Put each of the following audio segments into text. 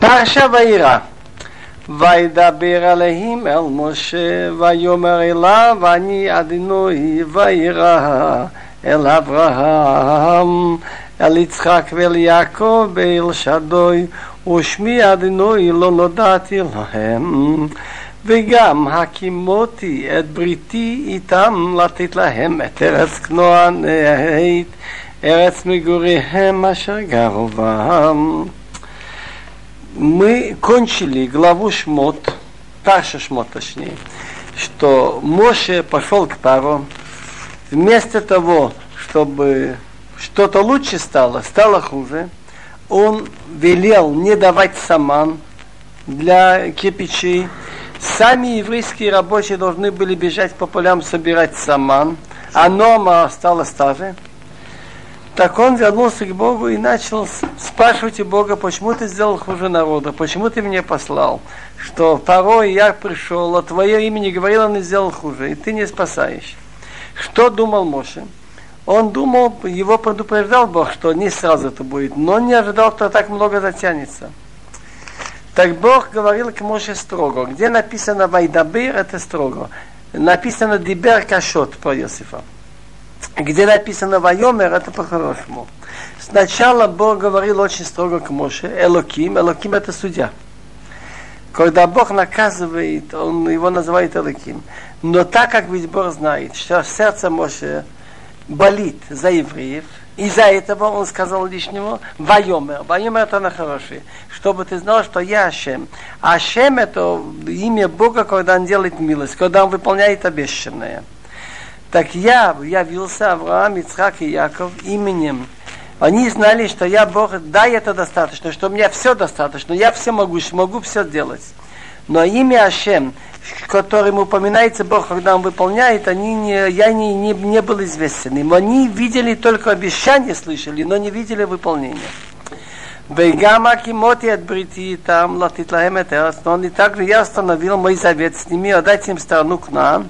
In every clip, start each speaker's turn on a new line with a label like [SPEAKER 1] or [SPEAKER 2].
[SPEAKER 1] פרשה וירא. וידבר עליהם אל משה, ויאמר אליו, אני אדינוי, וירא אל אברהם, אל יצחק ואל יעקב, ואל שדוי, ושמי אדינוי לא נודעתי להם. וגם הקימותי את בריתי איתם לתת להם את ארץ כנוענית, ארץ מגוריהם אשר גרו בם. Мы кончили главу Шмот, Парша Шмот точнее, что Моше пошел к Пару, вместо того, чтобы что-то лучше стало, стало хуже, он велел не давать саман для кирпичей. Сами еврейские рабочие должны были бежать по полям собирать саман, а Нома осталась та же – так он вернулся к Богу и начал спрашивать у Бога, почему ты сделал хуже народа, почему ты меня послал, что порой я пришел, а твое имя не говорил, он и сделал хуже, и ты не спасаешь. Что думал Моше? Он думал, его предупреждал Бог, что не сразу это будет, но не ожидал, что так много затянется. Так Бог говорил к Моше строго. Где написано Вайдабир, это строго. Написано Дибер Кашот про Иосифа где написано Вайомер, это по-хорошему. Сначала Бог говорил очень строго к Моше, Элоким, Элоким это судья. Когда Бог наказывает, он его называет Элоким. Но так как ведь Бог знает, что сердце Моше болит за евреев, из-за этого он сказал лишнего Вайомер. Вайомер это на хорошее. Чтобы ты знал, что я Ашем. Ашем это имя Бога, когда он делает милость, когда он выполняет обещанное. Так я явился Авраам, Ицхак и Яков именем. Они знали, что я Бог, да, это достаточно, что у меня все достаточно, я все могу, могу все делать. Но имя Ашем, которым упоминается Бог, когда Он выполняет, они не, я не, не, не был известен им. Они видели только обещания, слышали, но не видели выполнения. וגם הקימותי את бриты там לתת להם את הארץ, но не также я остановил мой завет с ними, отдать им страну к нам,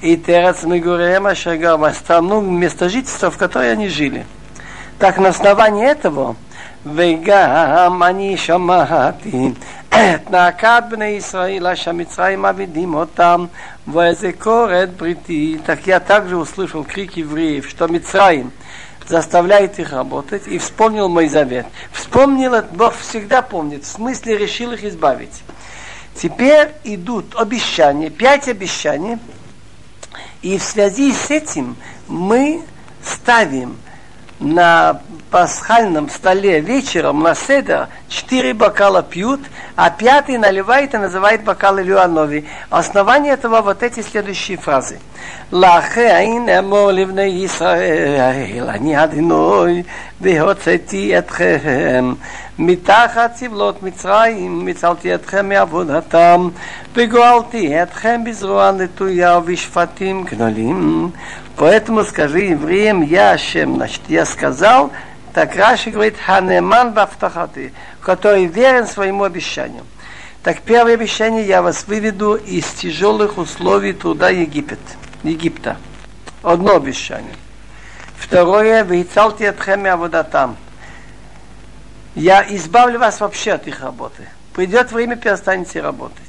[SPEAKER 1] и Терец Мегуреем Ашагава, страну место жительства, в которой они жили. Так на основании этого וגם אני שמעתי את נאקת בני ישראל אשר מצרים מעבידים אותם ואזכור את בריתי. Так я также услышал крик евреев, что Мицраим заставляет их работать, и вспомнил мой завет. Вспомнил, это Бог всегда помнит, в смысле решил их избавить. Теперь идут обещания, пять обещаний – и в связи с этим мы ставим на пасхальном столе вечером на седа четыре бокала пьют, а пятый наливает и называет бокалы Люанови. Основание этого вот эти следующие фразы. לכן אמור לבני ישראל, אני אדינוי, והוצאתי אתכם מתחת סבלות מצרים, מצלתי אתכם מעבודתם, וגואלתי אתכם בזרוע נטויה ובשפטים גדולים. Поэтому скажи евреям, я Ашем, значит, я сказал, так Раши говорит, Ханеман Бафтахаты, который верен своему обещанию. Так первое обещание я вас выведу из тяжелых условий труда Египет, Египта. Одно обещание. Второе, выицалти от хеми аводатам. Я избавлю вас вообще от их работы. Придет время, перестанете работать.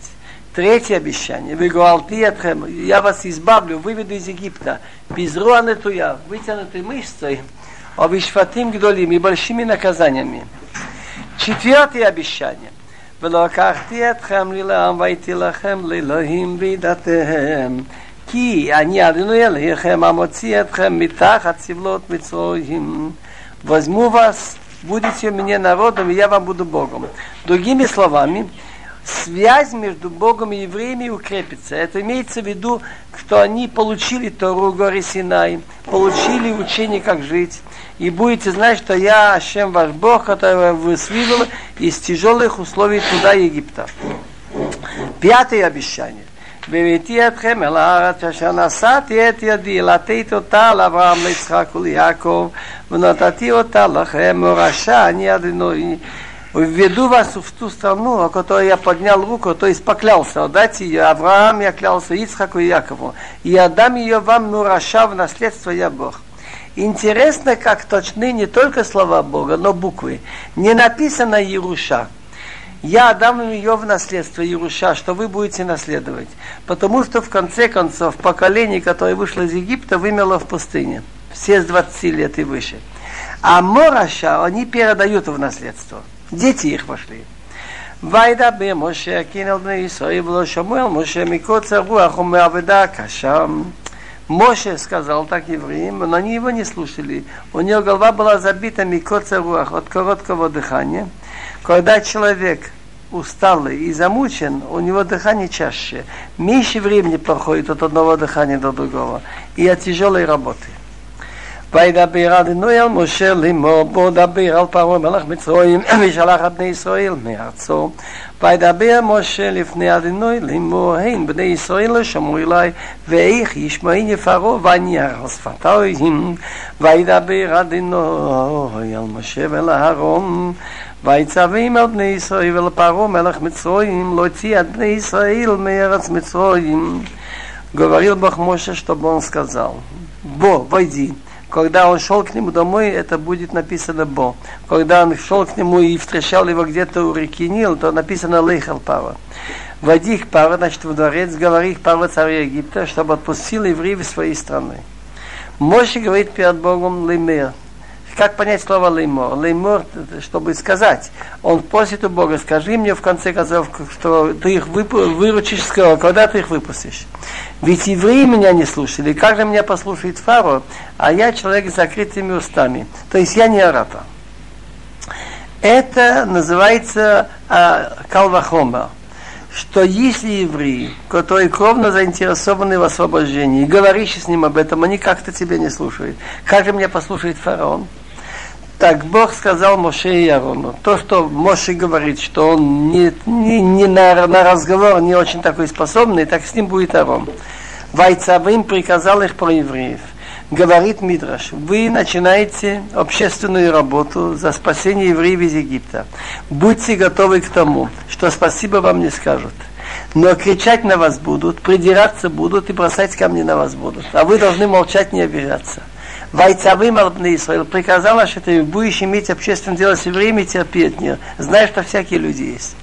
[SPEAKER 1] Третье обещание. Вы Гуалтиетхем, я вас избавлю, выведу из Египта. Без руанетуя, вытянутой мышцей, обишфатим гдолим и большими наказаниями. Четвертое обещание. ולקחתי אתכם לי לעם והייתי לכם לאלוהים בידתיהם כי אני אדוני אליכם המוציא אתכם מתחת סבלות מצרויים возьму вас будете мне народом, и я вам буду Богом. Другими словами, связь между Богом и евреями укрепится. Это имеется в виду, что они получили Тору горе Синай, получили учение, как жить. И будете знать, что я, Ашем, ваш Бог, который вас вывел из тяжелых условий туда Египта. Пятое обещание. והבאתי אתכם אל הארץ אשר נשאתי את ידי לתת אותה לאברהם ליצחק וליעקב ונתתי אותה לכם מורשה אני אדינוי введу вас в ту страну, о которой я поднял руку, то есть поклялся, отдать ее Авраам, я клялся Ицхаку и Якову, и отдам ее вам Нураша в наследство я Бог. Интересно, как точны не только слова Бога, но буквы. Не написано Еруша. я дам им ее в наследство, Ируша, что вы будете наследовать. Потому что в конце концов поколение, которое вышло из Египта, вымерло в пустыне. Все с 20 лет и выше. А Мораша они передают в наследство. Дети их вошли. וידבר משה הכין על בני ישראל ולא שמואל משה מקוצר רוח ומעבודה קשה. Моше сказал так евреям, но они его не слушали. У него голова была забита микоца руах от короткого дыхания. Когда человек усталый и замучен, у него дыхание чаще. Меньше времени проходит от одного дыхания до другого. И от тяжелой работы. וידבר אדוני אל משה לאמור בוא דבר על פרעה מלך מצרים ושלח את בני ישראל מארצו וידבר משה לפני אדוני לאמור הן בני ישראל לא שמעו אלי ואיך ישמעני פרעה ואניח על שפתיים וידבר אדוני אל משה ואל אהרון ויצווים על בני ישראל ואל פרעה מלך מצרים להוציא את בני ישראל מארץ מצרים говорил Бог Моше, чтобы он сказал, Бо, войди, когда он шел к нему домой, это будет написано Бо. Когда он шел к нему и встречал его где-то у реки Нил, то написано Лейхал Пава. Води их Пава, значит, в дворец, говори их Пава царя Египта, чтобы отпустил евреев из своей страны. Моше говорит перед Богом Леймер. как понять слово леймор? Леймор, чтобы сказать. Он просит у Бога, скажи мне в конце концов, что ты их выручишь скоро, когда ты их выпустишь. Ведь евреи меня не слушали. Как же меня послушает Фаро, а я человек с закрытыми устами. То есть я не оратор. Это называется а, калвахома что если евреи, которые кровно заинтересованы в освобождении, говоришь с ним об этом, они как-то тебя не слушают. Как же меня послушает фараон? Так Бог сказал Моше и Арону. То, что Моше говорит, что он не, не, не на, на разговор не очень такой способный, так с ним будет Арон. Вайцавым приказал их про евреев. Говорит Мидраш, вы начинаете общественную работу за спасение евреев из Египта. Будьте готовы к тому, что спасибо вам не скажут. Но кричать на вас будут, придираться будут и бросать камни на вас будут. А вы должны молчать, не обижаться. Вайцавым Албны Исраил приказал, что ты будешь иметь общественное дело с евреями, терпеть не. Знаешь, что всякие люди есть.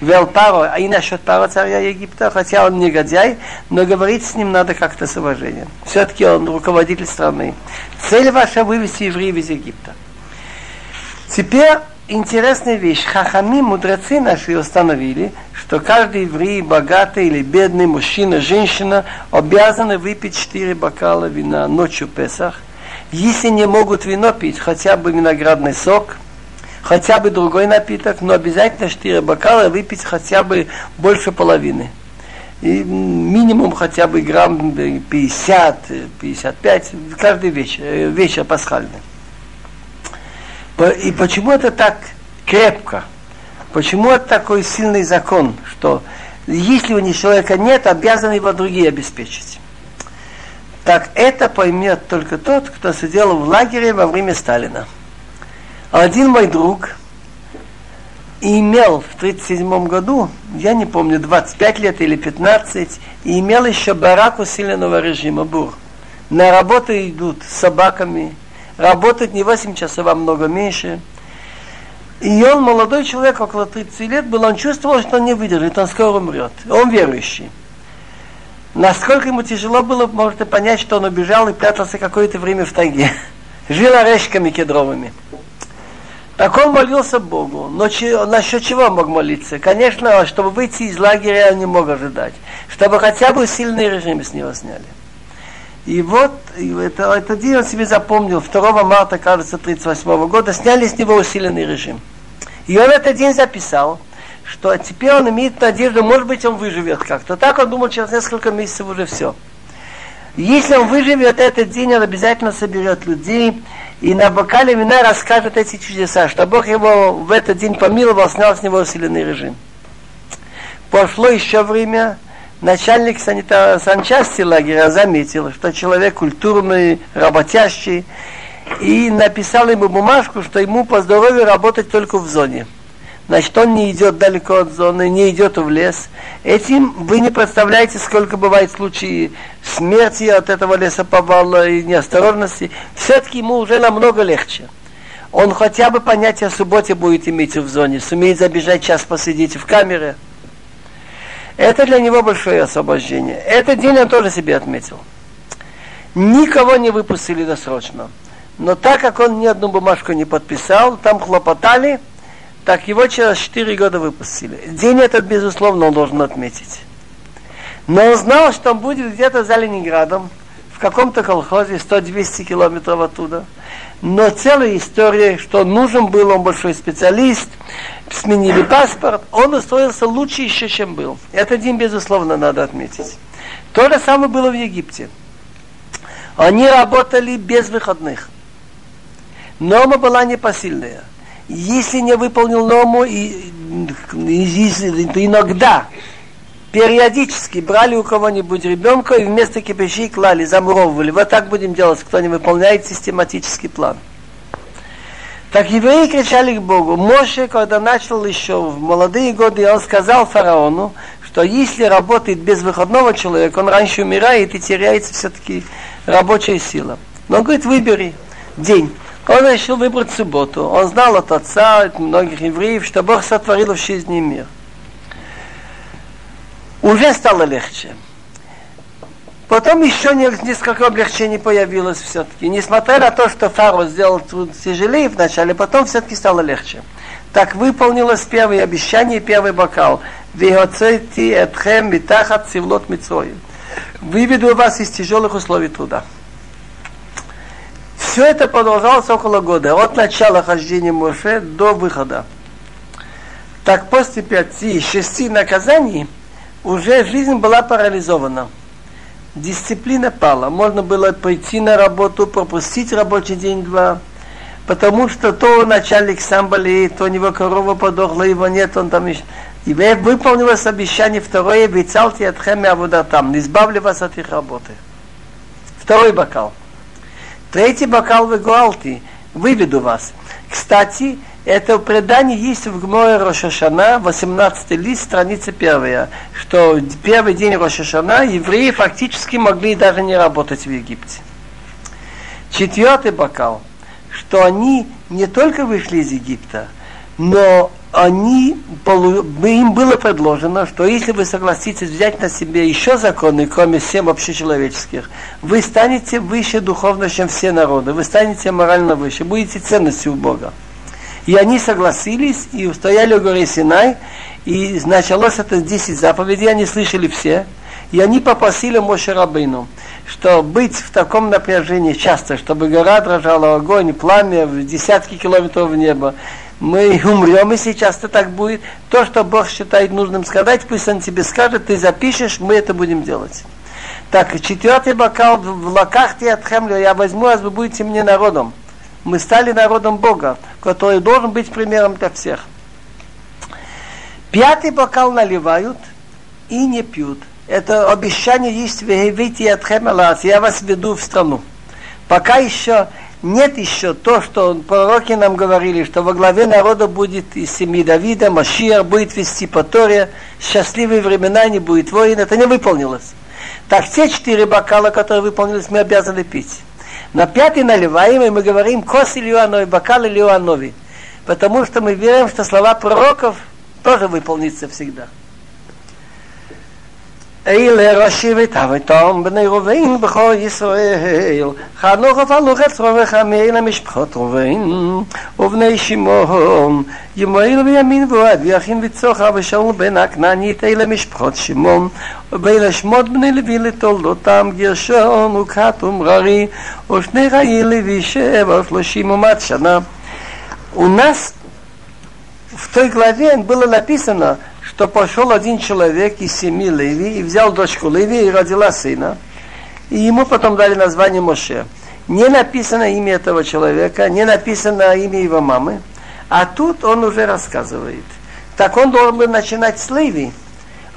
[SPEAKER 1] Вел Паро, а и насчет Паро царя Египта, хотя он негодяй, но говорить с ним надо как-то с уважением. Все-таки он руководитель страны. Цель ваша вывести евреев из Египта. Теперь интересная вещь. Хахами, мудрецы наши установили, что каждый еврей, богатый или бедный, мужчина, женщина, обязаны выпить четыре бокала вина ночью Песах – если не могут вино пить, хотя бы виноградный сок, хотя бы другой напиток, но обязательно 4 бокала выпить хотя бы больше половины. И минимум хотя бы грамм 50, 55 каждый вечер, э, вечер пасхальный. И почему это так крепко? Почему это такой сильный закон, что если у них человека нет, обязаны его другие обеспечить? Так это поймет только тот, кто сидел в лагере во время Сталина. Один мой друг имел в 1937 году, я не помню, 25 лет или 15, и имел еще барак усиленного режима БУР. На работу идут с собаками, работают не 8 часов, а много меньше. И он, молодой человек, около 30 лет был, он чувствовал, что он не выдержит, он скоро умрет. Он верующий. Насколько ему тяжело было, можете понять, что он убежал и прятался какое-то время в тайге. Жил орешками кедровыми. Так он молился Богу. Но че, насчет чего мог молиться? Конечно, чтобы выйти из лагеря он не мог ожидать. Чтобы хотя бы сильный режим с него сняли. И вот это, этот день он себе запомнил. 2 марта, кажется, 1938 года сняли с него усиленный режим. И он этот день записал – что теперь он имеет надежду, может быть, он выживет как-то. Так он думал, через несколько месяцев уже все. Если он выживет этот день, он обязательно соберет людей и на бокале вина расскажет эти чудеса, что Бог его в этот день помиловал, снял с него усиленный режим. Прошло еще время, начальник санитар, санчасти лагеря заметил, что человек культурный, работящий, и написал ему бумажку, что ему по здоровью работать только в зоне значит, он не идет далеко от зоны, не идет в лес. Этим вы не представляете, сколько бывает случаев смерти от этого лесоповала и неосторожности. Все-таки ему уже намного легче. Он хотя бы понятие о субботе будет иметь в зоне, сумеет забежать час посидеть в камере. Это для него большое освобождение. Этот день он тоже себе отметил. Никого не выпустили досрочно. Но так как он ни одну бумажку не подписал, там хлопотали, так его через 4 года выпустили. День этот, безусловно, он должен отметить. Но он знал, что он будет где-то за Ленинградом, в каком-то колхозе, 100-200 километров оттуда. Но целая история, что нужен был он большой специалист, сменили паспорт, он устроился лучше еще, чем был. Это день, безусловно, надо отметить. То же самое было в Египте. Они работали без выходных. Норма была непосильная. Если не выполнил норму, и, и, и, иногда периодически брали у кого-нибудь ребенка и вместо кипящей клали, замуровывали. Вот так будем делать, кто не выполняет систематический план. Так евреи кричали к Богу. Моше, когда начал еще в молодые годы, он сказал фараону, что если работает без выходного человека, он раньше умирает и теряется все-таки рабочая сила. Но он говорит, выбери день. Он решил выбрать субботу. Он знал от отца, от многих евреев, что Бог сотворил в жизни мир уже стало легче. Потом еще несколько облегчений появилось все-таки. Несмотря на то, что Фаро сделал труд тяжелее вначале, потом все-таки стало легче. Так выполнилось первое обещание, первый бокал. Выведу вас из тяжелых условий труда. Все это продолжалось около года, от начала хождения Моше до выхода. Так после пяти, шести наказаний – уже жизнь была парализована. Дисциплина пала. Можно было пойти на работу, пропустить рабочий день-два, потому что то начальник сам болеет, то у него корова подохла, его нет, он там еще... И выполнилось обещание второе, обещалте от хеми там, избавлю вас от их работы. Второй бокал. Третий бокал вы гуалти, выведу вас. Кстати, это предание есть в Гморе Рошашана, 18 лист, страница первая, что первый день Рошашана евреи фактически могли даже не работать в Египте. Четвертый бокал, что они не только вышли из Египта, но они, им было предложено, что если вы согласитесь взять на себе еще законы, кроме всем общечеловеческих, вы станете выше духовно, чем все народы, вы станете морально выше, будете ценностью у Бога. И они согласились и устояли у горы Синай, и началось это 10 заповедей, они слышали все. И они попросили Моше Рабыну, что быть в таком напряжении часто, чтобы гора дрожала, огонь, пламя в десятки километров в небо. Мы умрем, и сейчас это так будет. То, что Бог считает нужным сказать, пусть Он тебе скажет, ты запишешь, мы это будем делать. Так, четвертый бокал в лакахте от Хемля, я возьму вас, вы будете мне народом мы стали народом Бога, который должен быть примером для всех. Пятый бокал наливают и не пьют. Это обещание есть в от я вас веду в страну. Пока еще нет еще то, что пророки нам говорили, что во главе народа будет из семьи Давида, Машиар будет вести по Торе, счастливые времена не будет воин, это не выполнилось. Так все четыре бокала, которые выполнились, мы обязаны пить. На пятый наливаем, и мы говорим кос Ильюанови, бокал Ильюанови. Потому что мы верим, что слова пророков тоже выполнится всегда. אלה ראשי ותאוותם בני ראובן בכל ישראל חנוך ופלוך את צרובך למשפחות ראובן ובני שמעון ימואל וימין ועד ויכין וצוחר ושאול בן הכנענית אלה משפחות שמעון ואלה שמות בני לוי לתולדותם גרשון וכת ומררי ושני חיי לוי שבע ושלושים ומעט שנה У нас в той главе было написано, что пошел один человек из семьи Леви и взял дочку Леви и родила сына. И ему потом дали название Моше. Не написано имя этого человека, не написано имя его мамы. А тут он уже рассказывает. Так он должен был начинать с Леви,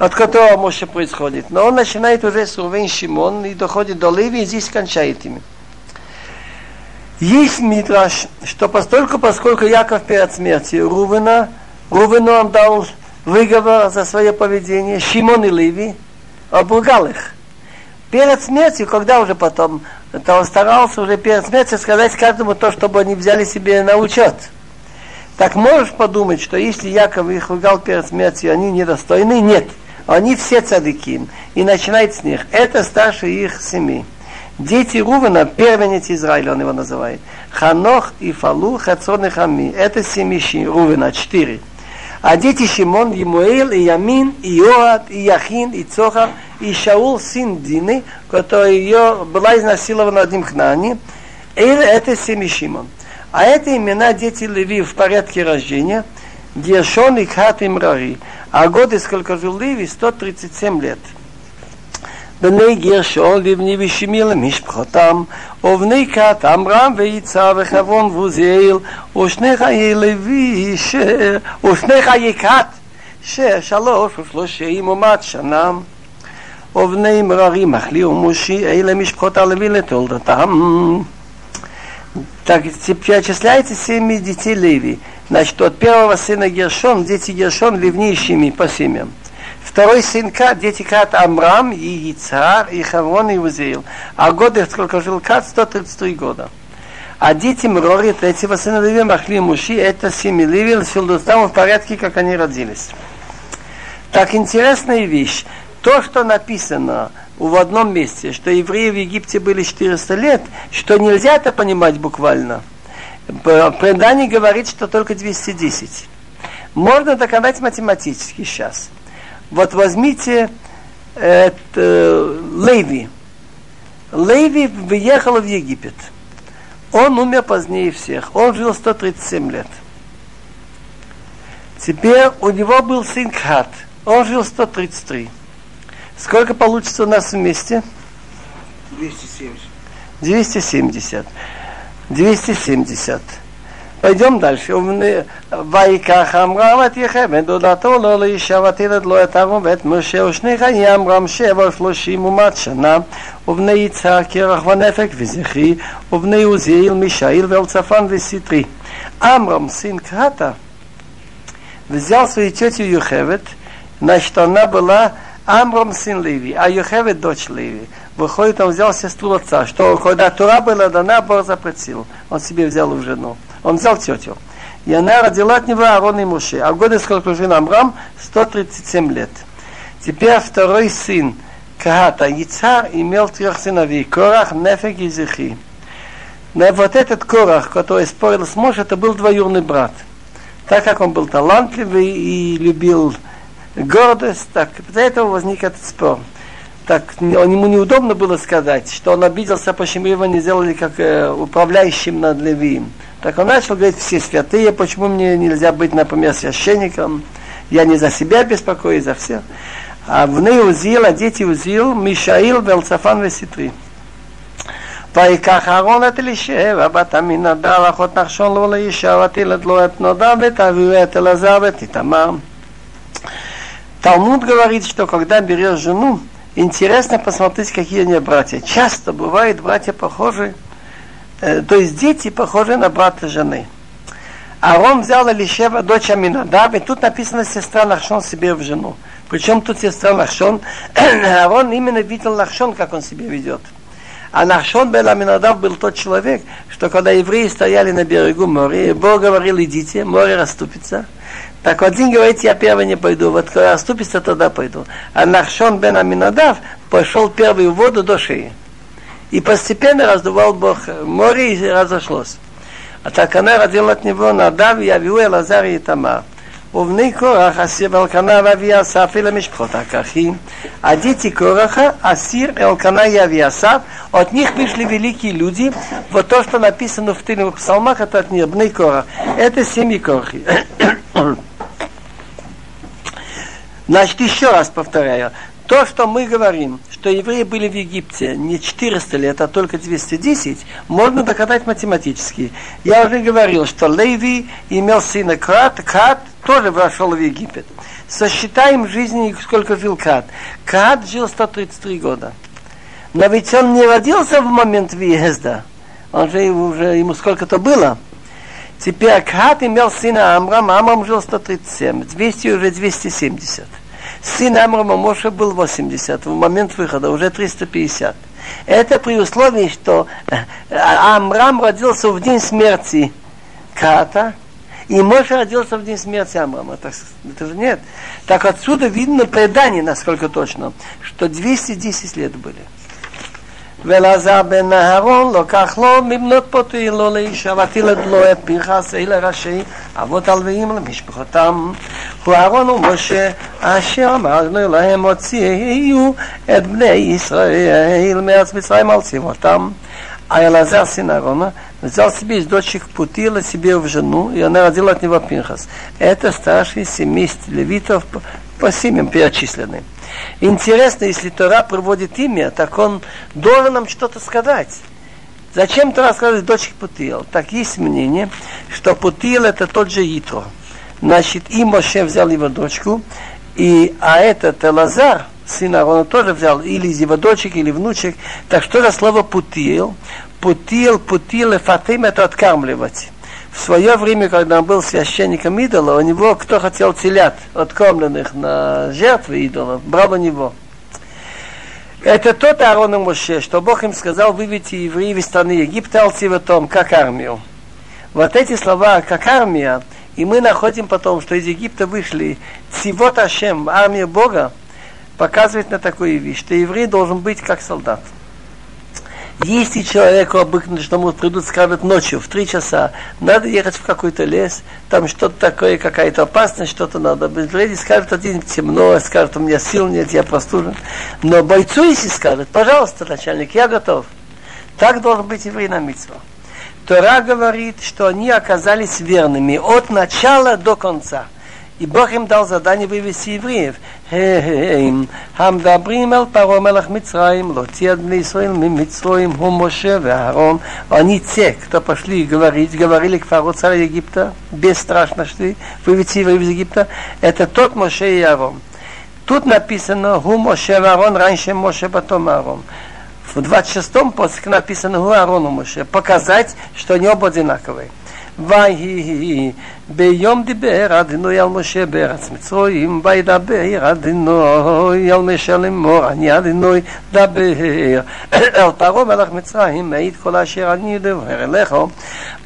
[SPEAKER 1] от которого Моше происходит. Но он начинает уже с Рувен Шимон и доходит до Леви и здесь кончает ими. Есть мидраш, что постольку, поскольку Яков перед смертью Рувена, Рувену он дал выговор за свое поведение, Шимон и Ливи обругал их. Перед смертью, когда уже потом то он старался уже перед смертью сказать каждому то, чтобы они взяли себе на учет. Так можешь подумать, что если Яков их ругал перед смертью, они недостойны? Нет. Они все цадыки. И начинает с них. Это старший их семьи. Дети Рувена, первенец Израиля, он его называет. Ханох и Фалу, Хацон и Хами. Это семьи Рувена, четыре. А дети Шимон, Емуэль, и Ямин, и Иоад, и Яхин, и Цохар, и Шаул, сын Дины, который ее была изнасилована одним хнани. Или это семьи Шимон. А это имена дети Леви в порядке рождения. Гершон и Кат и Мрари. А годы, сколько жил Леви, 137 лет. בני גרשון לבני ושמי למשפחותם, ובני כת עמרם ויצהר וחברון ועוזיאל, ושני חיי לוי, ש... ושני חיי כת, ששלוש ושלושים ומעט שנה. ובני מררי מחלי ומושי, אלה משפחות הלוי לתולדתם. Так, перечисляется семьи детей Леви. Значит, от первого сына Гершон, дети Гершон, ливнейшими по семьям. Второй сын Кат, дети Кат Амрам, и Яцар, и Хаврон, и Узеил. А годы, сколько жил Кат, 133 года. А дети Мрори, третьего сына Леви, Махли Муши, это семьи Леви, там в порядке, как они родились. Так, интересная вещь. То, что написано в одном месте, что евреи в Египте были 400 лет, что нельзя это понимать буквально. Предание говорит, что только 210. Можно доказать математически сейчас. Вот возьмите это, Леви. Леви въехал в Египет. Он умер позднее всех. Он жил 137 лет. Теперь у него был сын Кат. Он жил 133. Сколько получится у нас вместе?
[SPEAKER 2] 270.
[SPEAKER 1] 270. 270. פיידום דלשי, ויקח עמרם את יחם את דודתו לו לאישה ותלד לו את ארון ואת משה ושני חיי עמרם שבע ושלושים ומעט שנה ובני יצהר קרח ונפק וזכרי ובני עוזיאל מישאיל ואלצפן וסטרי. עמרם сын Ката взял свою тетю Юхевет, значит, она была Амрам сын Леви, а Юхевет дочь Леви. Выходит, он взял сестру отца, что когда Тура была дана, Бог запретил. Он себе взял в жену. Он взял тетю. И она родила от него Аарон и Муше. А годы, сколько жил Амрам? 137 лет. Теперь второй сын Кахата, Яцар, имел трех сыновей. Корах, Нефек и Зихи. Но вот этот Корах, который спорил с Моше, это был двоюродный брат. Так как он был талантливый и любил гордость, так из-за этого возник этот спор. Так ему неудобно было сказать, что он обиделся, почему его не сделали как э, управляющим над Левием. Так он начал говорить, все святые, почему мне нельзя быть, например, священником? Я не за себя беспокоюсь, за всех. А в ней узил, а дети узил, Мишаил, Велцафан, Веситри. ויקח אהרון את אלישע, בת עמינדב, אחות נחשון לו לאישה, ותלד לו את נודע, ותביאו את אלעזר ואת איתמר. Талмуд говорит, что когда берешь жену, интересно посмотреть, какие они братья. Часто бывают братья похожи Э, то есть дети похожи на брата жены. Арон взял Элишева, дочь Аминадаб, и тут написано сестра Нахшон себе в жену. Причем тут сестра Нахшон, Арон именно видел Нахшон, как он себя ведет. А Нахшон Бел Аминадав был тот человек, что когда евреи стояли на берегу моря, Бог говорил, идите, море расступится. Так один говорит, я первый не пойду, вот когда расступится, тогда пойду. А Нахшон Бен Аминадав пошел первый в воду до шеи. И постепенно раздувал Бог море и разошлось. А так она родила от него Надав, Явиу, Элазар и Тамар. ובני קורח אסיר אלקנה ואבי אסף אל המשפחות הכרכים. А дети Кораха, Асир, Элкана и Авиасав, от них вышли великие люди. Вот то, что написано в тыльных псалмах, это от них, Бней Корах. Это семьи Корахи. Значит, еще раз повторяю. То, что мы говорим, что евреи были в Египте не 400 лет, а только 210, можно доказать математически. Я уже говорил, что Леви имел сына Крат, Крат тоже вошел в Египет. Сосчитаем жизни, сколько жил Крат. Крат жил 133 года. Но ведь он не родился в момент въезда. Он же уже, ему сколько-то было. Теперь Крат имел сына Амрам, Амрам жил 137, 200 уже 270. Сын Амрама Моше был 80, в момент выхода уже 350. Это при условии, что э, Амрам родился в день смерти Ката, и Моше родился в день смерти Амрама. Так, это же нет. Так отсюда видно предание, насколько точно, что 210 лет были. ואלעזר בן אהרון לוקח לו מבנות פוטי לו לאישה ותילד לו את פנחס אלה ראשי אבות הלוויים למשפחותם הוא אהרון ומשה אשר אמרנו להם הוציאו את בני ישראל מארץ מצרים על צבאותם А Элазар, сын Аарона, взял себе из дочек Путила себе в жену, и она родила от него Пинхас. Это старший семейств левитов по, семьям перечислены. Интересно, если Тора приводит имя, так он должен нам что-то сказать. Зачем Тора сказать дочек Путил? Так есть мнение, что Путил это тот же Итро. Значит, и Моше взял его дочку, и, а этот Элазар, сын Аарона тоже взял или из его дочек, или внучек. Так что за слово путил? Путил, путил, фатим это откармливать. В свое время, когда он был священником идола, у него кто хотел телят, откормленных на жертвы идолов, брал у него. Это тот Аарон и Моше, что Бог им сказал, выведите евреев из страны Египта, алтиватом, как армию. Вот эти слова, как армия, и мы находим потом, что из Египта вышли Цивот Ашем, армия Бога, показывает на такую вещь, что еврей должен быть как солдат. Если человеку обыкновенно, что ему придут, скажут ночью, в три часа, надо ехать в какой-то лес, там что-то такое, какая-то опасность, что-то надо. Еврей скажет один темно, скажет, у меня сил нет, я простужен. Но бойцу, если скажет, пожалуйста, начальник, я готов. Так должен быть еврей на митцву. Тора говорит, что они оказались верными от начала до конца. И Бог им дал задание вывести евреев. המדברים אל פרעה מלך מצרים, להוציא את בני ישראל ממצרים, הוא משה ואהרון. Они те, кто пошли говорить, говорили к фараону царя Египта, бесстрашно шли, вывести евреев из Египта, это тот Моше и Аарон. Тут написано, ху Моше Аарон, раньше Моше, потом Аарон. В 26-м посылке написано, ху Аарон Моше, показать, что они оба одинаковые. ויהי ביום דיבר אדינוי על משה בארץ מצרים וידבר אדינוי על משה לאמור אני אדינוי דבר אל פרעה מלך מצרים מעיד כל אשר אני אדבר אליך.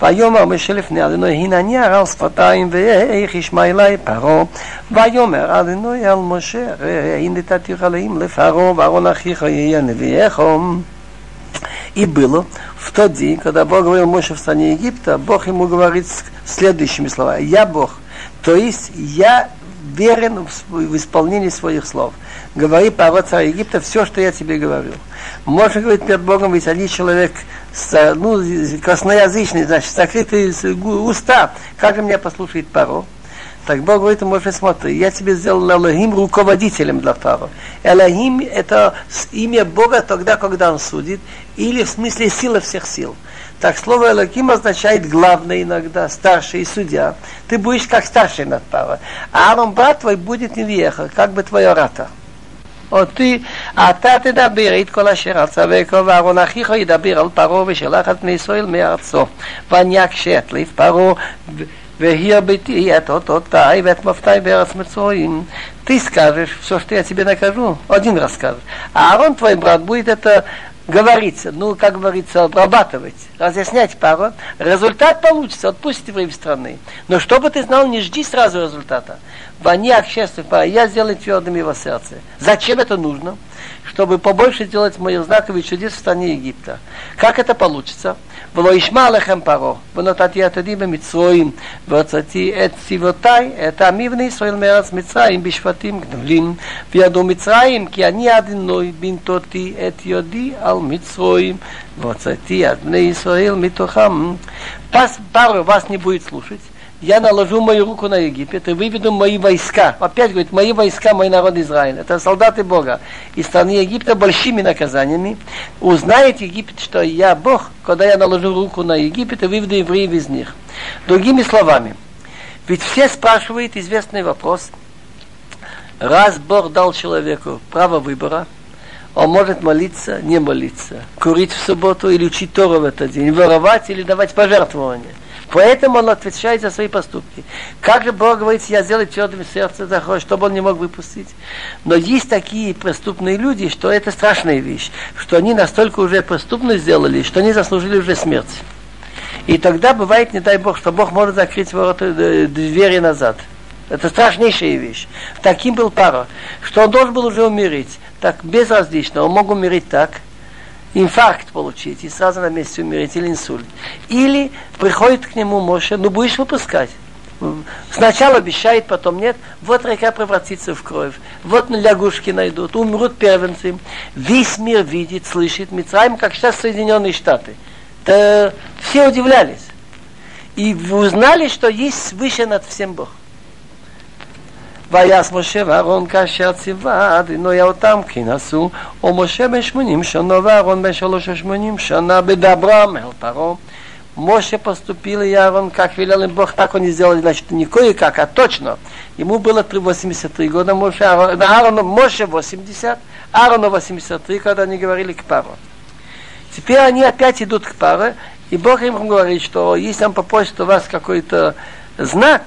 [SPEAKER 1] ויאמר משה לפני אדינוי הנני הרע על שפתיים ואיך ישמע אלי פרעה? ויאמר אדינוי על משה ראה נתתיך עליהם לפרעה ואהרון אחיך יהיה נביאך И было в тот день, когда Бог говорил Моше в стране Египта, Бог ему говорит следующими словами. Я Бог, то есть я верен в исполнении своих слов. Говори право царя Египта все, что я тебе говорю. Можно говорить перед Богом, ведь они человек ну, красноязычный, значит, закрытые уста. Как же меня послушает Паро? Так Бог говорит ему, смотри, я тебе сделал Элохим руководителем для Фаро. Элохим это имя Бога тогда, когда он судит, или в смысле сила всех сил. Так слово Элоким означает главный иногда, старший судья. Ты будешь как старший над Фаро. А Аарон, брат твой, будет Невьеха, как бы твой оратор. אותי, אתה תדבר את כל אשר אצווך, ואהרון אחיך ידבר על פרעה ושלח את בני ישראל מארצו. ואני אקשה את לב פרעה Вегия быти, это то тай, вет мафтай берас мецоим. Ты скажешь все, что я тебе накажу, один раз скажешь. А Аарон, твой брат, будет это говорить, ну, как говорится, обрабатывать, разъяснять пару. Результат получится, отпустит евреев страны. Но чтобы ты знал, не жди сразу результата. Вани общественных я сделаю твердым его сердце. Зачем это нужно? Чтобы побольше делать моих знаков и чудес в стране Египта. Как это получится? ולא ישמע עליכם פרעה, ונתתי עתידי במצרים, והוצאתי את צבאותיי, את עמי בני ישראל מארץ מצרים, בשבטים גדולים, וידעו מצרים, כי אני אדינוי בנתותי את ידי על מצרים, והוצאתי את בני ישראל מתוכם. Пас, Пару вас не будет слушать, я наложу мою руку на Египет и выведу мои войска. Опять говорит, мои войска, мой народ Израиль. Это солдаты Бога. Из страны Египта большими наказаниями. Узнает Египет, что я Бог, когда я наложу руку на Египет и выведу евреев из них. Другими словами, ведь все спрашивают известный вопрос. Раз Бог дал человеку право выбора, он может молиться, не молиться, курить в субботу или учить Тору в этот день, воровать или давать пожертвования – Поэтому он отвечает за свои поступки. Как же Бог говорит, я сделаю твердым сердце чтобы он не мог выпустить. Но есть такие преступные люди, что это страшная вещь, что они настолько уже преступно сделали, что они заслужили уже смерть. И тогда бывает, не дай Бог, что Бог может закрыть ворота, э, двери назад. Это страшнейшая вещь. Таким был Паро, что он должен был уже умереть. Так безразлично, он мог умереть так, инфаркт получить и сразу на месте умереть, или инсульт. Или приходит к нему Моше, ну будешь выпускать. Сначала обещает, потом нет. Вот река превратится в кровь. Вот лягушки найдут, умрут первенцы. Весь мир видит, слышит Мицраим, как сейчас Соединенные Штаты. То все удивлялись. И узнали, что есть выше над всем Бог. ויעש משה ואהרון כאשר ציווה אדינוי אותם כי נשאו ומשה בן שמונים שנה ואהרון בן שלוש ושמונים שנה בדברם אל פרעה Моше поступил, и Аарон, как велел им Бог, так они сделали, значит, не кое-как, а точно. Ему было 83 года, Моше, Аарон, Аарону, Моше 80, Аарону 83, когда они говорили к пару. Теперь они опять идут к паре, и Бог им говорит, что если он попросит у вас какой-то знак,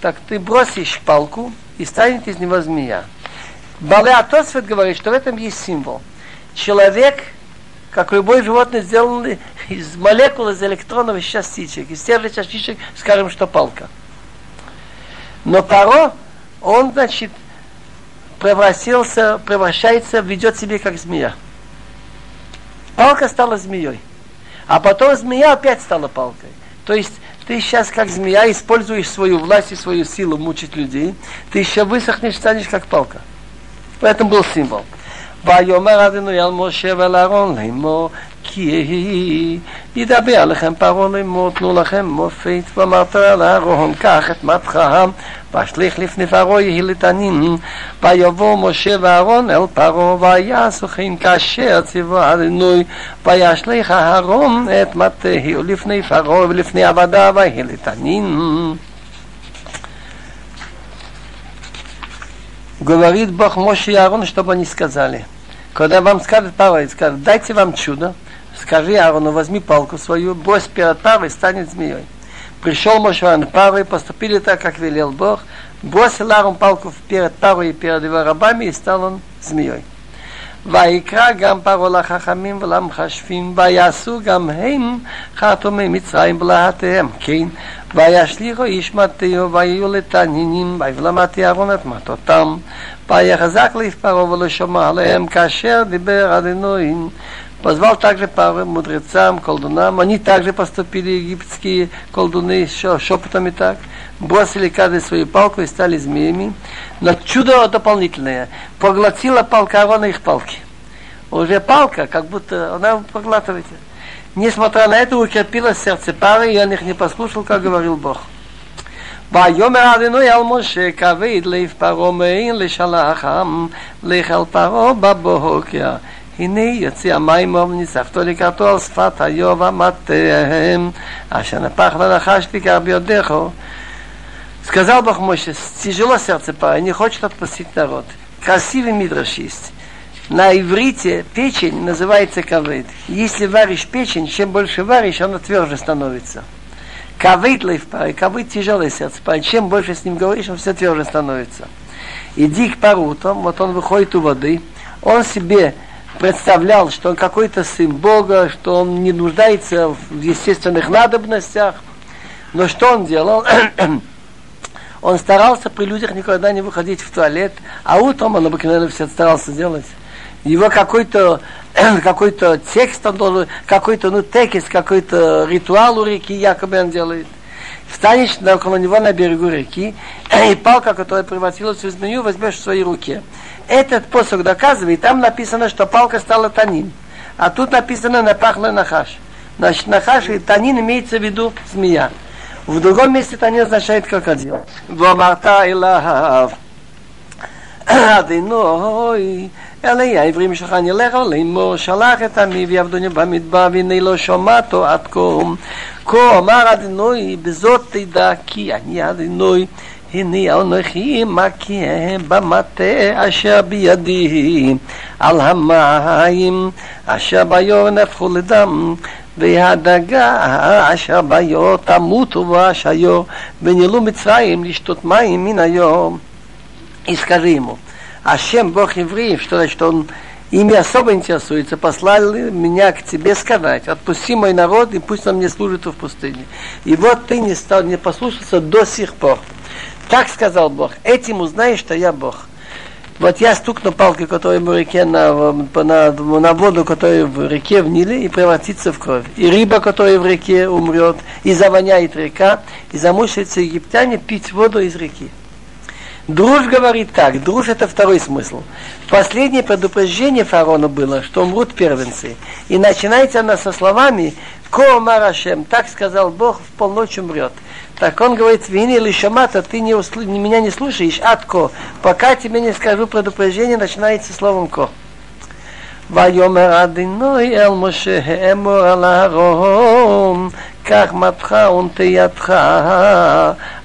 [SPEAKER 1] так ты бросишь палку, и станет из него змея. Бале Атосфет говорит, что в этом есть символ. Человек, как любой животное, сделан из молекул, из электронов, из частичек. Из тех же частичек, скажем, что палка. Но Паро, он, значит, превратился, превращается, ведет себя как змея. Палка стала змеей. А потом змея опять стала палкой. То есть ты сейчас как змея используешь свою власть и свою силу мучить людей, ты еще высохнешь, станешь как палка. В этом был символ. ויאמר אדוני על משה ועל אהרון לאמור כי ידבר לכם פרעה לאמור תנו לכם מופת ואמרת על אהרון קח את מטך ואשליך לפני פרעה יהי לתנין ויבוא משה ואהרון אל פרעה ויעשו כן כאשר ציווה אדוני וישליך אהרון את מטהו לפני פרעה ולפני עבדיו ויהי לתנין Говорит Бог Моше и Аарону, чтобы они сказали – Когда вам скажет Павел, скажет, дайте вам чудо, скажи Аарону, возьми палку свою, брось перед Павой, станет змеей. Пришел Мошван Павой, поступили так, как велел Бог, бросил Аарон палку перед Павой и перед его рабами, и стал он змеей. ויקרא גם פרעה לחכמים ולמחשבים, ויעשו גם הם חתומי מצרים בלהטיהם, כן, וישליכו איש מטהו, ויהיו לתנינים, ויבלמתי אהרון את מטותם, ויחזק לפרעה ולשומע עליהם, כאשר דיבר אדינוין. Позвал также пару мудрецам, колдунам. Они также поступили египетские колдуны шепотами так. Бросили каждый свою палку и стали змеями. Но чудо дополнительное. Поглотила палка Аарона их палки. Уже палка, как будто она проглатывает. Несмотря на это, укрепилось сердце пары, и он их не послушал, как говорил Бог. ויאמר אדינוי על משה כבד לב פרעה מעין לשלחם לך אל פרעה בבוקר הנה יוצא המים וניצחתו לקראתו על שפת היוב המטהם אשר נפח לנחש ביקר ביודךו Сказал Бог Моше, тяжело сердце пара, не хочет отпустить народ. Красивый мидраш есть. На иврите печень называется кавед. Если варишь печень, чем больше варишь, она тверже становится. Кавит лейфпай, кавит тяжелое сердце. Чем больше с ним говоришь, он все тверже становится. Иди к парутам, вот он выходит у воды, он себе представлял, что он какой-то сын Бога, что он не нуждается в естественных надобностях. Но что он делал? он старался при людях никогда не выходить в туалет, а утром он обыкновенно все старался делать его какой-то какой-то текст он должен, какой-то ну текст, какой-то ритуал у реки якобы он делает. Встанешь около него на берегу реки, и палка, которая превратилась в змею, возьмешь в своей руке. Этот посох доказывает, там написано, что палка стала танин. А тут написано напахло нахаш. Значит, нахаш и танин имеется в виду змея. В другом месте танин означает крокодил. Вамарта илахав. Адиной אלה העברים שלך נלך לאמור שלח את עמי ויעבדוני במדבר והנה לא שמעתו עד כה. כה אמר אדינוי בזאת תדע כי אני אדינוי הנה אנוכי מכה במטה אשר בידי. על המים אשר ביום נהפכו לדם והדגה אשר ביו תמותו ואשיו ונעלו מצרים לשתות מים מן היום. И ему, Ашем, Бог евреев, что значит, он ими особо интересуется, послал меня к тебе сказать, отпусти мой народ, и пусть он мне служит в пустыне. И вот ты не стал, не послушался до сих пор. Так сказал Бог, этим узнаешь, что я Бог. Вот я стукну палкой, которая в реке, на, на, на воду, которая в реке в Ниле, и превратится в кровь. И рыба, которая в реке умрет, и завоняет река, и замучаются египтяне пить воду из реки. Друж говорит так, друж это второй смысл. Последнее предупреждение фараону было, что умрут первенцы. И начинается она со словами «Ко Марашем», так сказал Бог, в полночь умрет. Так он говорит, вини или шамата, ты не усл... меня не слушаешь, атко, пока тебе не скажу предупреждение, начинается словом ко. ויאמר אדינוי אל משה האמור על אהרון קח מטך ונטייתך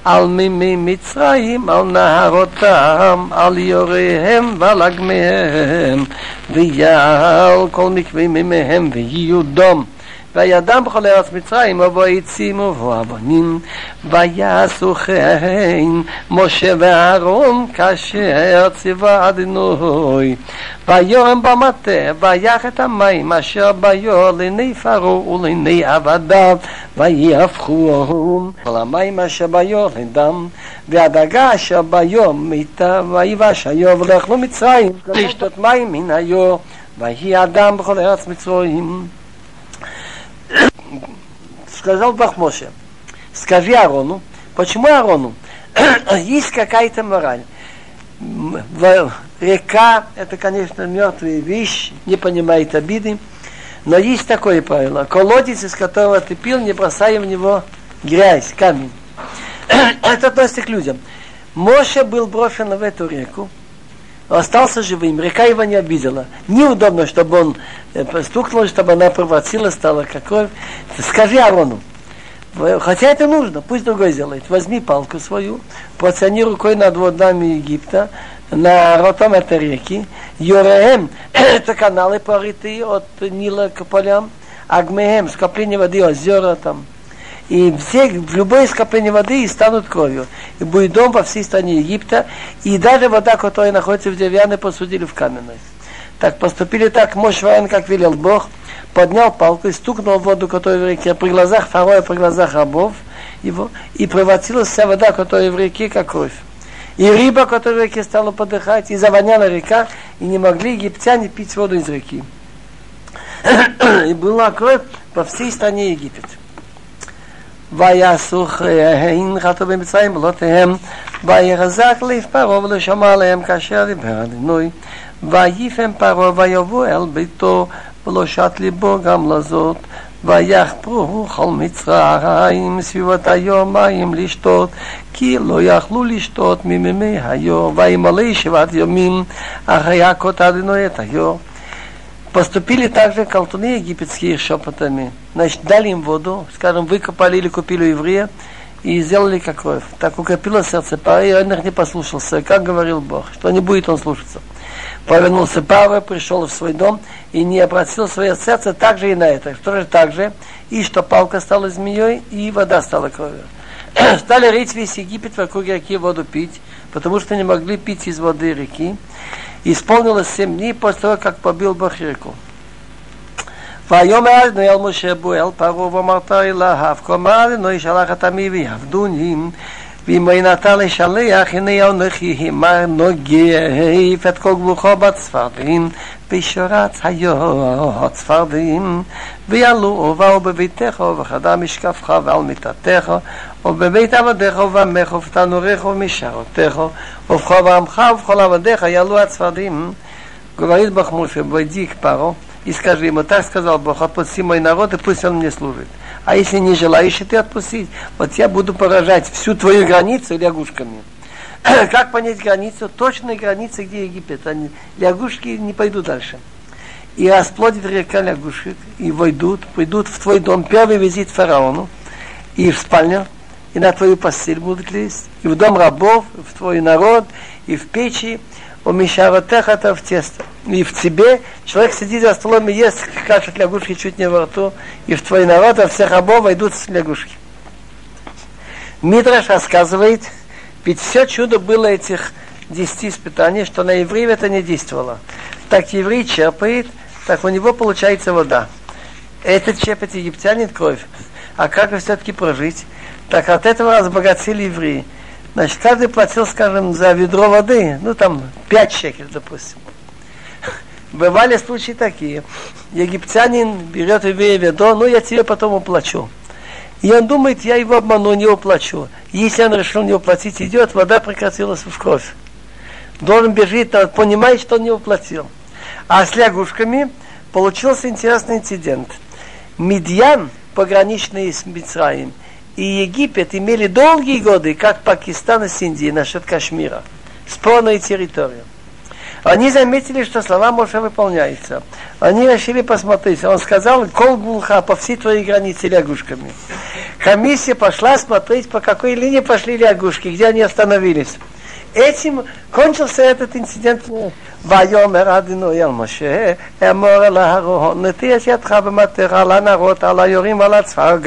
[SPEAKER 1] על מימי מצרים על נהרותם על יוריהם ועל אגמיהם ויעל כל מקווה מימיהם ויהיו דום וידם בכל ארץ מצרים ובו עצים ובו אבנים ויעשו כן משה ואהרון כאשר ציווה אדינוי ויורם במטה ויח את המים אשר ביור לעיני פרעה ולעיני עבדיו ויהפכו כל המים אשר ביור לדם והדגה אשר ביום מיתה ויבש היור ולא יכלו מצרים. לשתות מים מן היור ויהי אדם בכל ארץ מצרים сказал Бог Моше, скажи Арону, почему Арону? Есть какая-то мораль. Река – это, конечно, мертвая вещь, не понимает обиды, но есть такое правило. Колодец, из которого ты пил, не бросай в него грязь, камень. это относится к людям. Моше был брошен в эту реку, остался живым, река его не обидела. Неудобно, чтобы он э, стукнул, чтобы она провоцила, стала как кровь. Скажи Арону, Хотя это нужно, пусть другой сделает. Возьми палку свою, протяни рукой над водами Египта, на ротом этой реки. Йореем, это каналы порытые от Нила к полям. Агмеем, скопление воды, озера там. И все, в любое скопление воды и станут кровью. И будет дом по всей стране Египта. И даже вода, которая находится в деревянной, посудили в каменной. Так поступили так, Мош Ваен, как велел Бог, поднял палку и стукнул в воду, которая в реке, при глазах фараона, при глазах рабов его, и превратилась вся вода, которая в реке, как кровь. И рыба, которая в реке стала подыхать, и завоняла река, и не могли египтяне пить воду из реки. и была кровь по всей стране Египет. ויעשו חיין חטאו במצרים בלותיהם ויחזק לב פרעה ולא שמע עליהם כאשר דיבר אדינוי ויפם פרעה ויבוא אל ביתו ולא שט ליבו גם לזאת. ויחפרו כל מצרים סביבת היום מים לשתות כי לא יכלו לשתות ממימי היו. וימלא שבעת ימים אחרי הכות אדינוי את היו Поступили также колтуны египетские шепотами. Значит, дали им воду, скажем, выкопали или купили еврея, и сделали как кровь. Так укрепило сердце Пары, и он их не послушался. Как говорил Бог, что не будет он слушаться. Повернулся Павел, пришел в свой дом и не обратил свое сердце также и на это. Что же так же? И что палка стала змеей, и вода стала кровью. Стали рыть весь Египет вокруг реки воду пить, потому что не могли пить из воды реки. Исполнилось семь дней после того, как побил Бог реку. ויאמר אדוני אל משה בו אל פרעה ואמרת אליו כה אמר אדוני שלח את עמי ויעבדוני ואם אין אתה לשלח הנה אנוכי הימר נוגף את כל גבולך בצפרדין ושורץ היו הצפרדין ויעלו ובאו בביתך ובחדר משקפך ועל מיטתך ובבית עבדיך ובעמך ובתנוריך ובמשרותיך ובכל עמך ובכל עבדיך יעלו הצפרדים говорит Бог Моше, войди к Паро, и скажи ему, так сказал Бог, отпусти мой народ, и пусть он мне служит. А если не желаешь и ты отпустить, вот я буду поражать всю твою границу лягушками. как понять границу? Точные границы, где Египет. Они, лягушки не пойдут дальше. И расплодит река лягушек, и войдут, придут в твой дом. Первый визит фараону, и в спальню, и на твою постель будут лезть, и в дом рабов, в твой народ, и в печи, у Мишаротеха в тесто. И в тебе человек сидит за столом и ест, кашет лягушки чуть не во рту, и в твой народ, а всех рабов войдут лягушки. Мидраш рассказывает, ведь все чудо было этих десяти испытаний, что на евреев это не действовало. Так еврей черпает, так у него получается вода. Этот черпает египтянин кровь. А как же все-таки прожить? Так от этого разбогатели евреи. Значит, каждый платил, скажем, за ведро воды, ну там 5 шекель, допустим. Бывали случаи такие. Египтянин берет еврея ведро, ну я тебе потом уплачу. И он думает, я его обману, не уплачу. Если он решил не уплатить, идет, вода прекратилась в кровь. Должен бежит, понимает, что он не уплатил. А с лягушками получился интересный инцидент. Медьян, пограничный с Мицраем, и Египет имели долгие годы, как Пакистан с Индией, насчет Кашмира, спорную территорию. Они заметили, что слова Моше выполняются. Они решили посмотреть. Он сказал, кол гулха по всей твоей границе лягушками. Комиссия пошла смотреть, по какой линии пошли лягушки, где они остановились. Этим кончился этот инцидент. ויאמר אדינוי אל משה, אמור אל אהרון, נטי את ידך במטרה על הנרות, על היורים ועל הצפר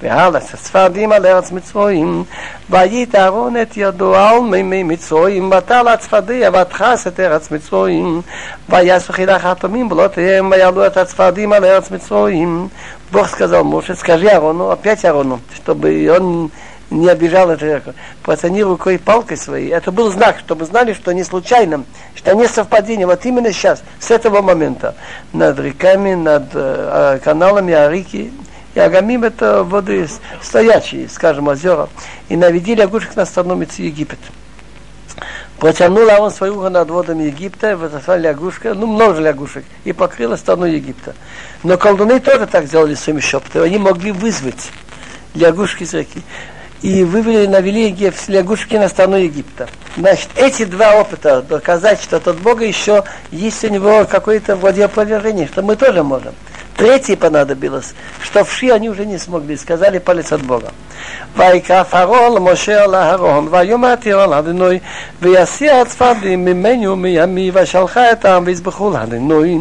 [SPEAKER 1] גמים. ועל הספרדים על ארץ מצרועים, ויית אהרון את ידו על מימי מצרועים, ותל הצפרדיה ותכס את ארץ מצרועים, ויעשו חידך התומים בלותיהם, ויעלו את הצפרדים על ארץ מצרועים. Бог сказал Моше, скажи Арону, опять Арону, чтобы он не обижал этого, пацани рукой палкой своей. Это был знак, чтобы знали, что не случайно, что не совпадение. Вот именно сейчас, с этого момента, над реками, над э, каналами, а реки и Агамим это воды стоячие, скажем, озера. И наведи лягушек на страну Египет. Протянул он свою руку над водами Египта, высосала лягушка, ну, много лягушек, и покрыла страну Египта. Но колдуны тоже так сделали своими шепотом. Они могли вызвать лягушки из реки. И вывели, навели лягушки на страну Египта. Значит, эти два опыта доказать, что тот Бога еще есть у него какое-то владеопровержение, что мы тоже можем. Третий понадобилось, что вши они уже не смогли, сказали палец от Бога. ויקרא פרעה למשה על אהרון, ויאמר תירא לאדינוי, ויסיע הצפרדים ממנו מימי, ושלחה את העם ויזבחו לאדינוי.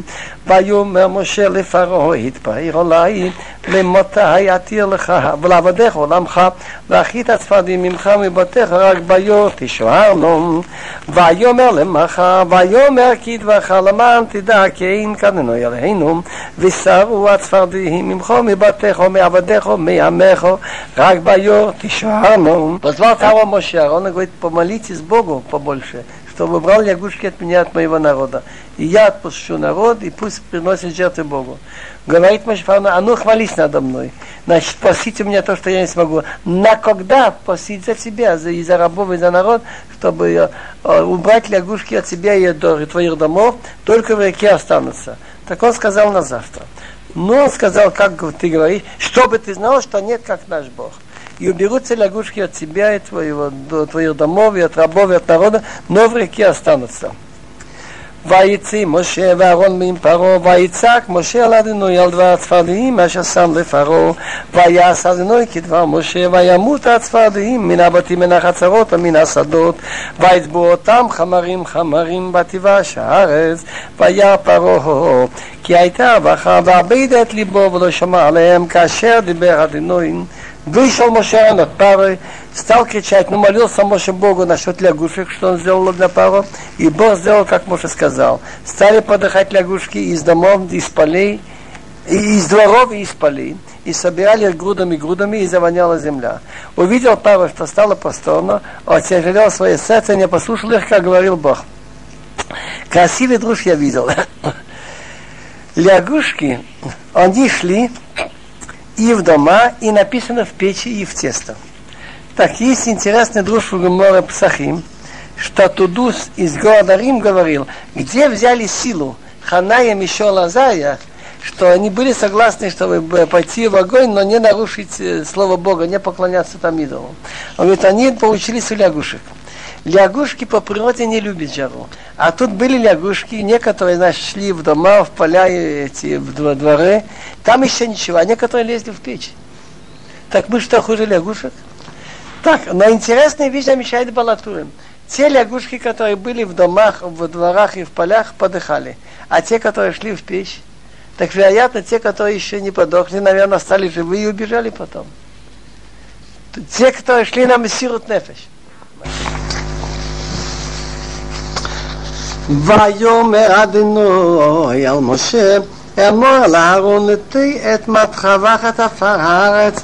[SPEAKER 1] ויאמר משה לפרעה, התפאר עלי, למתי אתיר לך, ולעבדיך עולמך, ואחית הצפרדים ממך מבתיך, רק ביור תשוערנו. ויאמר למחה, ויאמר כי דברך למען תדע כי אין כאן אלוהינו, ושרו הצפרדים ממך מבתיך, מעבדיך, מעמך, רק ביור тишану. Позвал того Моше, он говорит, помолитесь Богу побольше, Чтобы убрал лягушки от меня, от моего народа. И я отпущу народ, и пусть приносит жертвы Богу. Говорит Моше, а ну хвались надо мной. Значит, просите меня то, что я не смогу. На когда просить за себя, за, и за рабов, и за народ, чтобы э, убрать лягушки от себя и от твоих домов, только в реке останутся. Так он сказал на завтра. Но он сказал, как ты говоришь, чтобы ты знал, что нет, как наш Бог и уберутся лягушки от тебя и твоего, твоих домов, и от рабов, и от народа, но в реке останутся. ויצא משה ואהרון מן פרעה, ויצעק משה על אדינוי על דבר הצפרדעים אשר שם לפרעה, ויעש אדינוי כדבר משה, וימות הצפרדעים מן הבתים מן החצרות ומן השדות, ויצבו אותם חמרים חמרים בתיבש הארץ, וירא פרעה, כי הייתה רווחה, ועבד את ליבו ולא שמע עליהם, כאשר דיבר אדינוי Вышел Моше над парой, стал кричать, но молился Моше Богу насчет лягушек, что он сделал для пары, и Бог сделал, как Моше сказал. Стали подыхать лягушки из домов, из полей, из дворов и из полей, и собирали их грудами-грудами, и завоняла земля. Увидел пару, что стало просторно, отяжелел свое сердце, не послушал их, как говорил Бог. Красивый друг я видел. Лягушки, они шли, и в дома, и написано в печи и в тесто. Так, есть интересный друг в Геморе Псахим, что Тудус из города Рим говорил, где взяли силу Ханая, Мишо, Лазая, что они были согласны, чтобы пойти в огонь, но не нарушить э, слово Бога, не поклоняться там идолам. Он говорит, они получились у лягушек. Лягушки по природе не любят жару. А тут были лягушки, некоторые нашли в дома, в поля, эти, в дворы. Там еще ничего, а некоторые лезли в печь. Так мы что, хуже лягушек? Так, но интересная вещь замечает Балатурин. Те лягушки, которые были в домах, в дворах и в полях, подыхали. А те, которые шли в печь, так вероятно, те, которые еще не подохли, наверное, стали живые и убежали потом. Те, которые шли на Мессирут Нефеш. ויאמר אדינוי על משה אמור לאהרון נטי את מתחווחת עפר הארץ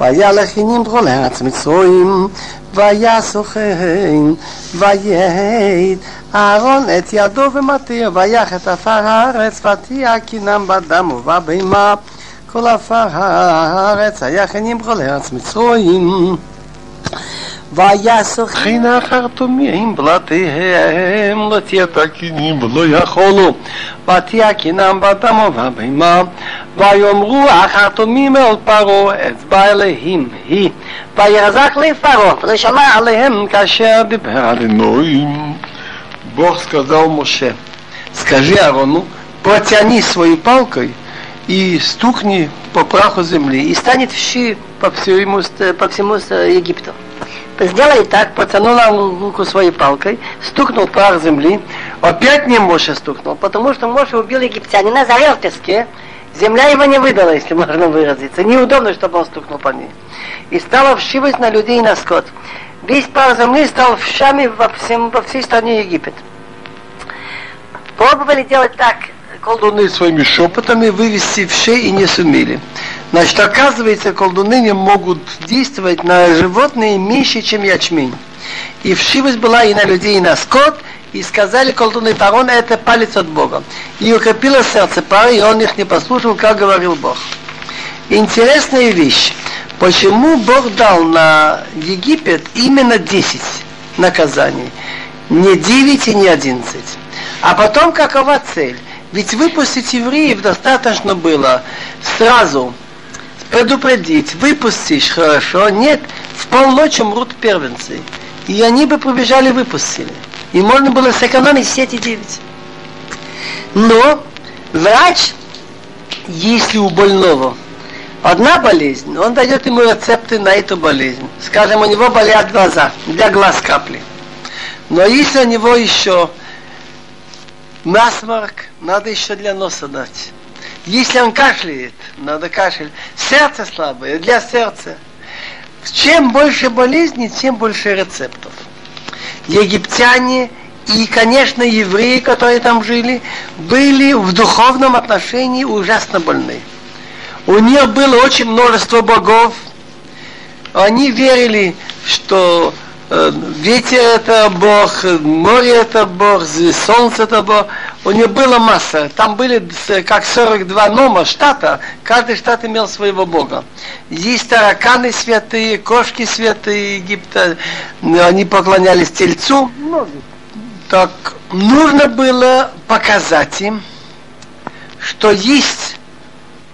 [SPEAKER 1] וילך הנמרו לארץ מצרים ויעשו כן ויעד אהרון את ידו ומתיר ויח את עפר הארץ ותהיה קינם בדם ובבהמה כל עפר הארץ היה כן ימרו לארץ מצרים ויעשו כן החרטומים בלעתיהם לתהיה תקינים ולא יכולו ותהיה קינם בדם ובבהמה ויאמרו החרטומים אל פרעה אצבע אלוהים היא ויחזק לפרעה ושמע עליהם כאשר דיבר אלוהים Бог сказал Моше, скажи Аарону, протяни своей палкой и стукни по праху земли, и станет вщи по всему, по всему Египту. Сделай так, протянул руку своей палкой, стукнул прах земли, опять не Моше стукнул, потому что Моше убил египтянина, зарел в песке, земля его не выдала, если можно выразиться. Неудобно, чтобы он стукнул по ней. И стала вшивость на людей и на скот. Весь прах земли стал вшами во, всем, во всей стране Египет. Пробовали делать так, колдуны своими шепотами вывести вшей и не сумели. Значит, оказывается, колдуны не могут действовать на животные меньше, чем ячмень. И вшивость была и на людей, и на скот, и сказали колдуны Парон, это палец от Бога. И укрепило сердце пары, и он их не послушал, как говорил Бог. Интересная вещь. Почему Бог дал на Египет именно 10 наказаний? Не 9 и не 11. А потом какова цель? Ведь выпустить евреев достаточно было сразу предупредить, выпустишь хорошо, нет, в полночь умрут первенцы. И они бы побежали, выпустили. И можно было сэкономить все эти девять. Но врач, если у больного одна болезнь, он дает ему рецепты на эту болезнь. Скажем, у него болят глаза, для глаз капли. Но если у него еще насморк, надо еще для носа дать. Если он кашляет, надо кашель. Сердце слабое, для сердца. Чем больше болезней, тем больше рецептов. Египтяне и, конечно, евреи, которые там жили, были в духовном отношении ужасно больны. У них было очень множество богов. Они верили, что э, ветер это Бог, море это Бог, солнце это Бог. У них была масса. Там были как 42 нома штата. Каждый штат имел своего бога. Есть тараканы святые, кошки святые Египта. Они поклонялись тельцу. Так нужно было показать им, что есть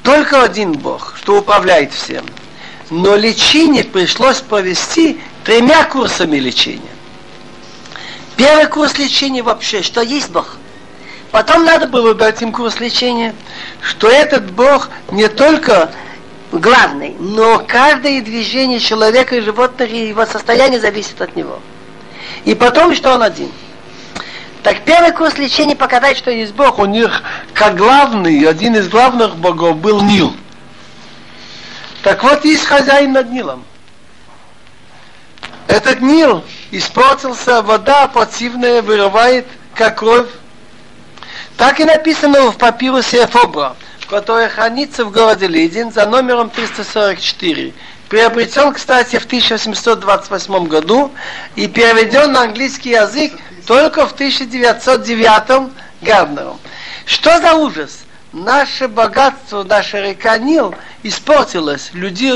[SPEAKER 1] только один Бог, что управляет всем. Но лечение пришлось провести тремя курсами лечения. Первый курс лечения вообще, что есть Бог. Потом надо было дать им курс лечения, что этот Бог не только главный, но каждое движение человека и животных и его состояние зависит от него. И потом, что он один – так первый курс лечения показать, что есть Бог. У них как главный, один из главных богов был Нил. Так вот, есть хозяин над Нилом. Этот Нил испортился, вода противная вырывает, как кровь. Так и написано в папирусе Эфобра, который хранится в городе Лидин за номером 344. Приобретен, кстати, в 1828 году и переведен на английский язык только в 1909 Гарднером. Что за ужас? Наше богатство, наша река Нил испортилась. Люди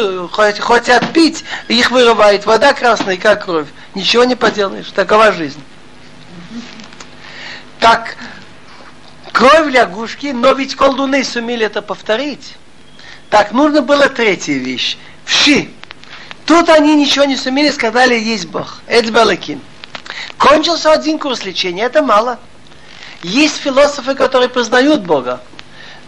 [SPEAKER 1] хотят пить, их вырывает вода красная, как кровь. Ничего не поделаешь. Такова жизнь. Так, кровь лягушки, но ведь колдуны сумели это повторить. Так, нужно было третья вещь. Вши. Тут они ничего не сумели, сказали, есть Бог. Эцбалакин. Кончился один курс лечения, это мало. Есть философы, которые признают Бога,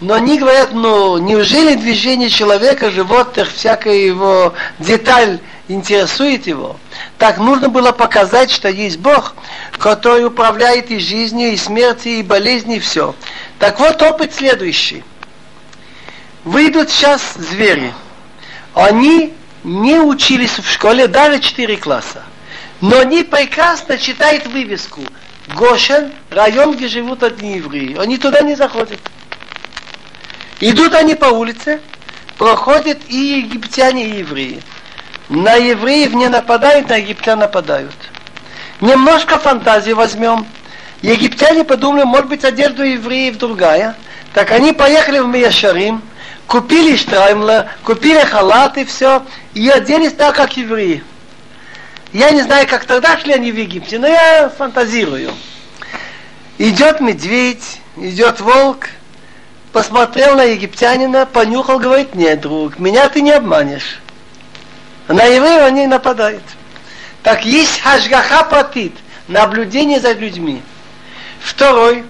[SPEAKER 1] Но они говорят, ну, неужели движение человека, животных, всякая его деталь интересует его? Так нужно было показать, что есть Бог, который управляет и жизнью, и смертью, и болезнью, и все. Так вот опыт следующий. Выйдут сейчас звери. Они не учились в школе даже 4 класса. Но они прекрасно читают вывеску. Гошен, район, где живут одни евреи. Они туда не заходят. Идут они по улице, проходят и египтяне, и евреи. На евреев не нападают, на египтян нападают. Немножко фантазии возьмем. Египтяне подумали, может быть, одежда евреев другая. Так они поехали в Мияшарим, купили штраймла, купили халаты, все, и оделись так, как евреи. Я не знаю, как тогда шли они в Египте, но я фантазирую. Идет медведь, идет волк, посмотрел на египтянина, понюхал, говорит, нет, друг, меня ты не обманешь. На евреев они нападают. Так есть хашгаха платит, наблюдение за людьми. Второй,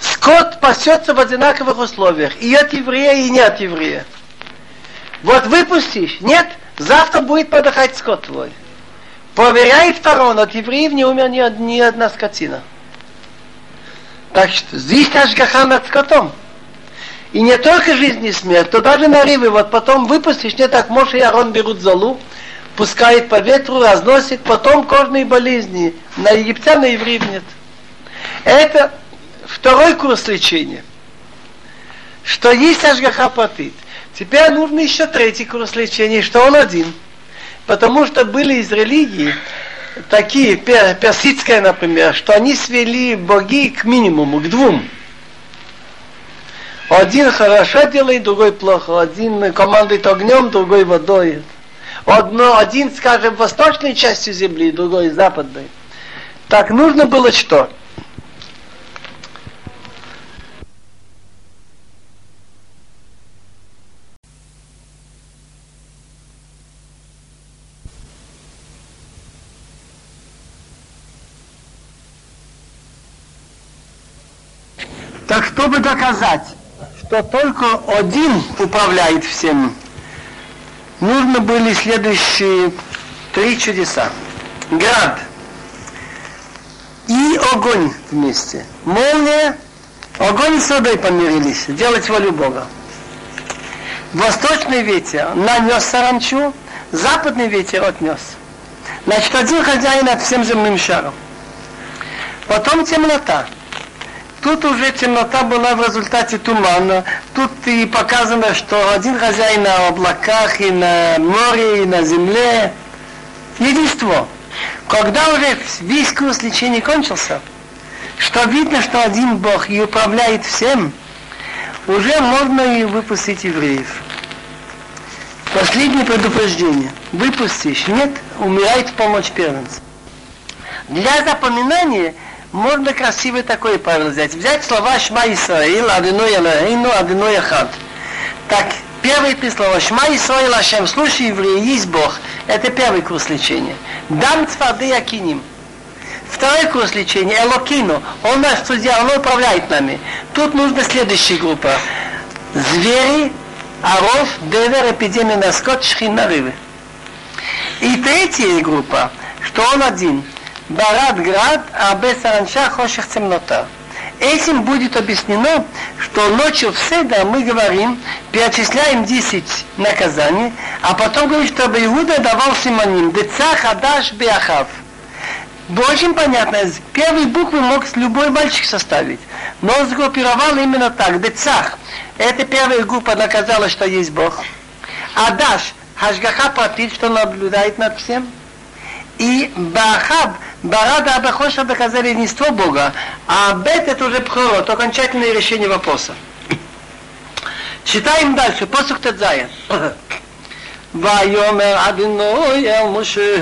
[SPEAKER 1] скот пасется в одинаковых условиях, и от еврея, и не от еврея. Вот выпустишь, нет, завтра будет подыхать скот твой. Проверяет фарон, от евреев не умер ни, ни одна скотина. Так что здесь Ашгаха над скотом. И не только жизнь и смерть, то даже на рыбы, вот потом выпустишь, не так Моше и Арон берут залу, пускает по ветру, разносит, потом кожные болезни. На египтян, на евреев нет. Это второй курс лечения. Что есть Ашгаха Патит. Теперь нужно еще третий курс лечения, что он один. Потому что были из религии такие, персидская, например, что они свели боги к минимуму, к двум. Один хорошо делает, другой плохо. Один командует огнем, другой водой. Одно, один, скажем, восточной частью земли, другой западной. Так нужно было что? Так чтобы доказать, что только один управляет всем, нужно были следующие три чудеса. Град и огонь вместе. Молния, огонь с водой помирились, делать волю Бога. Восточный ветер нанес саранчу, западный ветер отнес. Значит, один хозяин над всем земным шаром. Потом темнота. Тут уже темнота была в результате тумана. Тут и показано, что один хозяин на облаках, и на море, и на земле. Единство. Когда уже весь курс лечения кончился, что видно, что один Бог и управляет всем, уже можно и выпустить евреев. Последнее предупреждение. Выпустишь, нет, умирает в помощь первенца. Для запоминания можно красивый такой правило взять. Взять слова Шма Исраил, Адиной Элохейну, Адиной Ахад. Так, первые три слова Шма Исраил Ашем, слушай, евреи, есть Бог. Это первый курс лечения. Дам цвады Акиним. Второй курс лечения, Элокину. Он наш судья, он управляет нами. Тут нужна следующая группа. Звери, Аров, Девер, эпидемия на скот, шхин на рыбы. И третья группа, что он один – Барат Град, а Бесаранша Хоших Темнота. Этим будет объяснено, что ночью в Седа мы говорим, перечисляем 10 наказаний, а потом говорим, чтобы Иуда давал симоним. Деца Хадаш Беахав. Очень понятно, первые буквы мог любой мальчик составить. Но он сгруппировал именно так. Децах. Это первая группа наказала, что есть Бог. Адаш. Хашгаха платит, что наблюдает над всем. И Бахаб Барада Абахоша доказали единство Бога, а Бет это уже пхорот, окончательное решение вопроса. Читаем дальше, посух Тедзая. ויאמר אדינוי אל משה,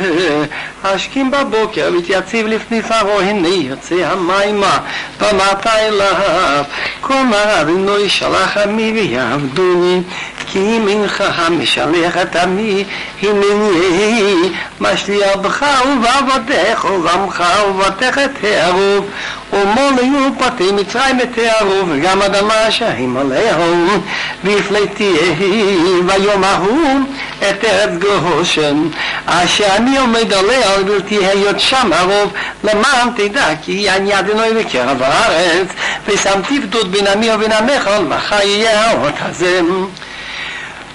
[SPEAKER 1] השכים בבוקר ותייציב לפני פרעה, הנה יוצא המימה, פמרת אליו. כלומר אדינוי שלח עמי ויעבדוני, כי מנך המשלח את עמי, הנני משליח בך ובעבדיך ובעמך ובתך תערוב. ומולו פתי מצרים תערוב, וגם אדמה אשרים עליהם, והפליתי ביום ההוא את ארץ גושן, אשר אני עומד עליה ובלתי היות שם הרוב, למען תדע כי אני אדינוי בקרב הארץ, ושמתי פדות בין עמי ובין עמך, על מחר יהיה האות הזה.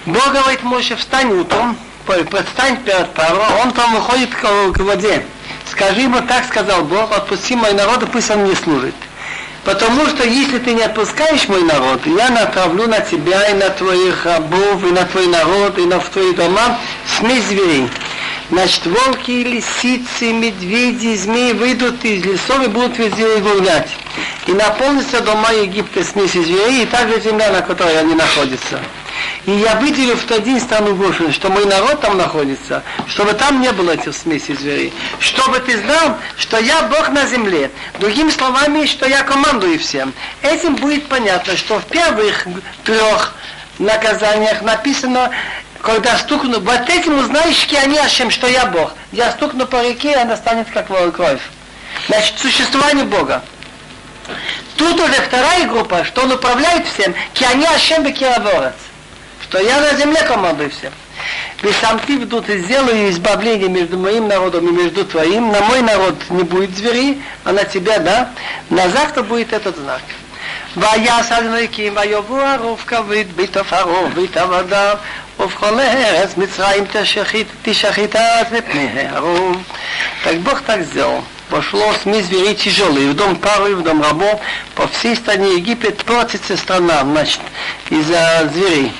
[SPEAKER 1] Бог говорит Моше, встань утром, предстань перед Паро, он там выходит к, к воде. Скажи ему, так сказал Бог, отпусти мой народ, и пусть он мне служит. Потому что если ты не отпускаешь мой народ, я натравлю на тебя и на твоих рабов, и на твой народ, и на твои дома смесь зверей. Значит, волки, лисицы, медведи, змеи выйдут из лесов и будут везде гулять. И наполнится дома Египта смесью зверей, и также земля, на которой они находятся. И я выделю в тот день страну Гошин, что мой народ там находится, чтобы там не было этих смесей зверей. Чтобы ты знал, что я Бог на земле. Другими словами, что я командую всем. Этим будет понятно, что в первых трех наказаниях написано, когда стукну, вот этим узнаешь, они Ашем, что я Бог. Я стукну по реке, и она станет как кровь. Значит, существование Бога. Тут уже вторая группа, что он управляет всем, они Ашем Бекираворец что я на земле командую всем. Вы сам ты вдут и сделаю избавление между моим народом и между твоим. На мой народ не будет зверей, а на тебя, да. На завтра будет этот знак. ויעש אלוהיקים ויבוא ערוב כבד בתפארו בתעבדיו ובכל ארץ מצרים תשחית את מפני הערוב. Так Бог так сделал. Пошло СМИ зверей тяжелые, в дом Пару и в дом рабов, по всей стране Египет портится страна, значит, из-за зверей.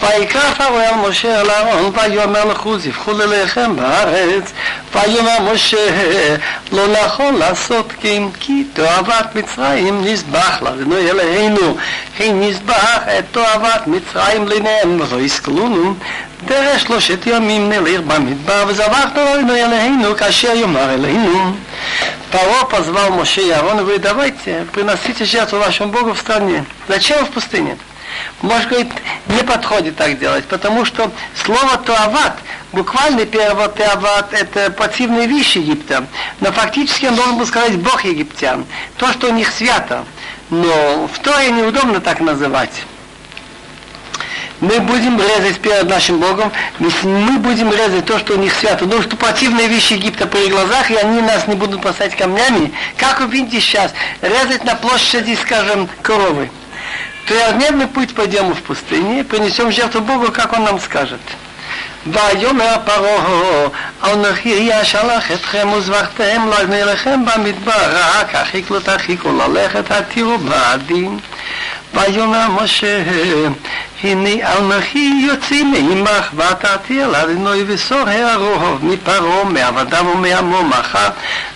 [SPEAKER 1] ויקרא פרעה אל משה אל אהרון ויאמר לכו זבחו ללחם בארץ ויאמר משה לא נכון לעשות כן כי תועבת מצרים נזבח לאדוני אלוהינו כן נזבח את תועבת מצרים לעיניהם ולא יסכלונו דרך שלושת ימים נלך במדבר וזבחנו לאדוני אלוהינו כאשר יאמר אלינו Паро позвал Моше и Аарон и говорит, давайте, приносите жертву вашему Богу в стране. Зачем в пустыне? Может, говорит, не подходит так делать, потому что слово туават, буквальный перевод туават, это пассивные вещи Египта, но фактически он должен был сказать Бог египтян, то, что у них свято. Но в Торе неудобно так называть. Мы будем резать перед нашим Богом, мы будем резать то, что у них свято. Ну, что противные вещи Египта при глазах, и они нас не будут бросать камнями. Как вы видите сейчас, резать на площади, скажем, коровы трехдневный путь пойдем в пустыне, принесем жертву Богу, как Он нам скажет. ויאמר פרעה, אנוכי אשלח אתכם וזבחתם לבני לכם במדבר, רק החיק לא תרחיקו ללכת, התירו בעדים. ויאמר משה, הנה אנוכי יוצאים מעמך, ותעתי אל אדינוי וסור הרוב מפרעה, מעבדיו ומעמו מחר,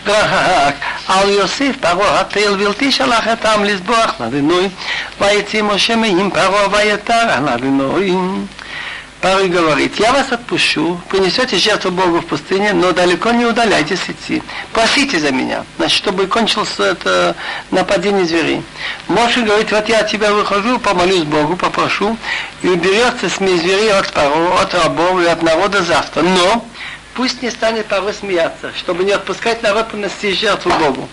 [SPEAKER 1] רק אל יוסיף פרעה התל בלתי שלח את העם לסבוח לאדינוי, ויצא משה מעם פרעה ויתר על אדינוי. Парой говорит, я вас отпущу, принесете жертву Богу в пустыне, но далеко не удаляйтесь идти. Просите за меня, значит, чтобы кончилось это нападение зверей. Моше говорит, вот я от тебя выхожу, помолюсь Богу, попрошу, и уберется смесь зверей от пару, от рабов и от народа завтра. Но пусть не станет порой смеяться, чтобы не отпускать народ принести жертву Богу.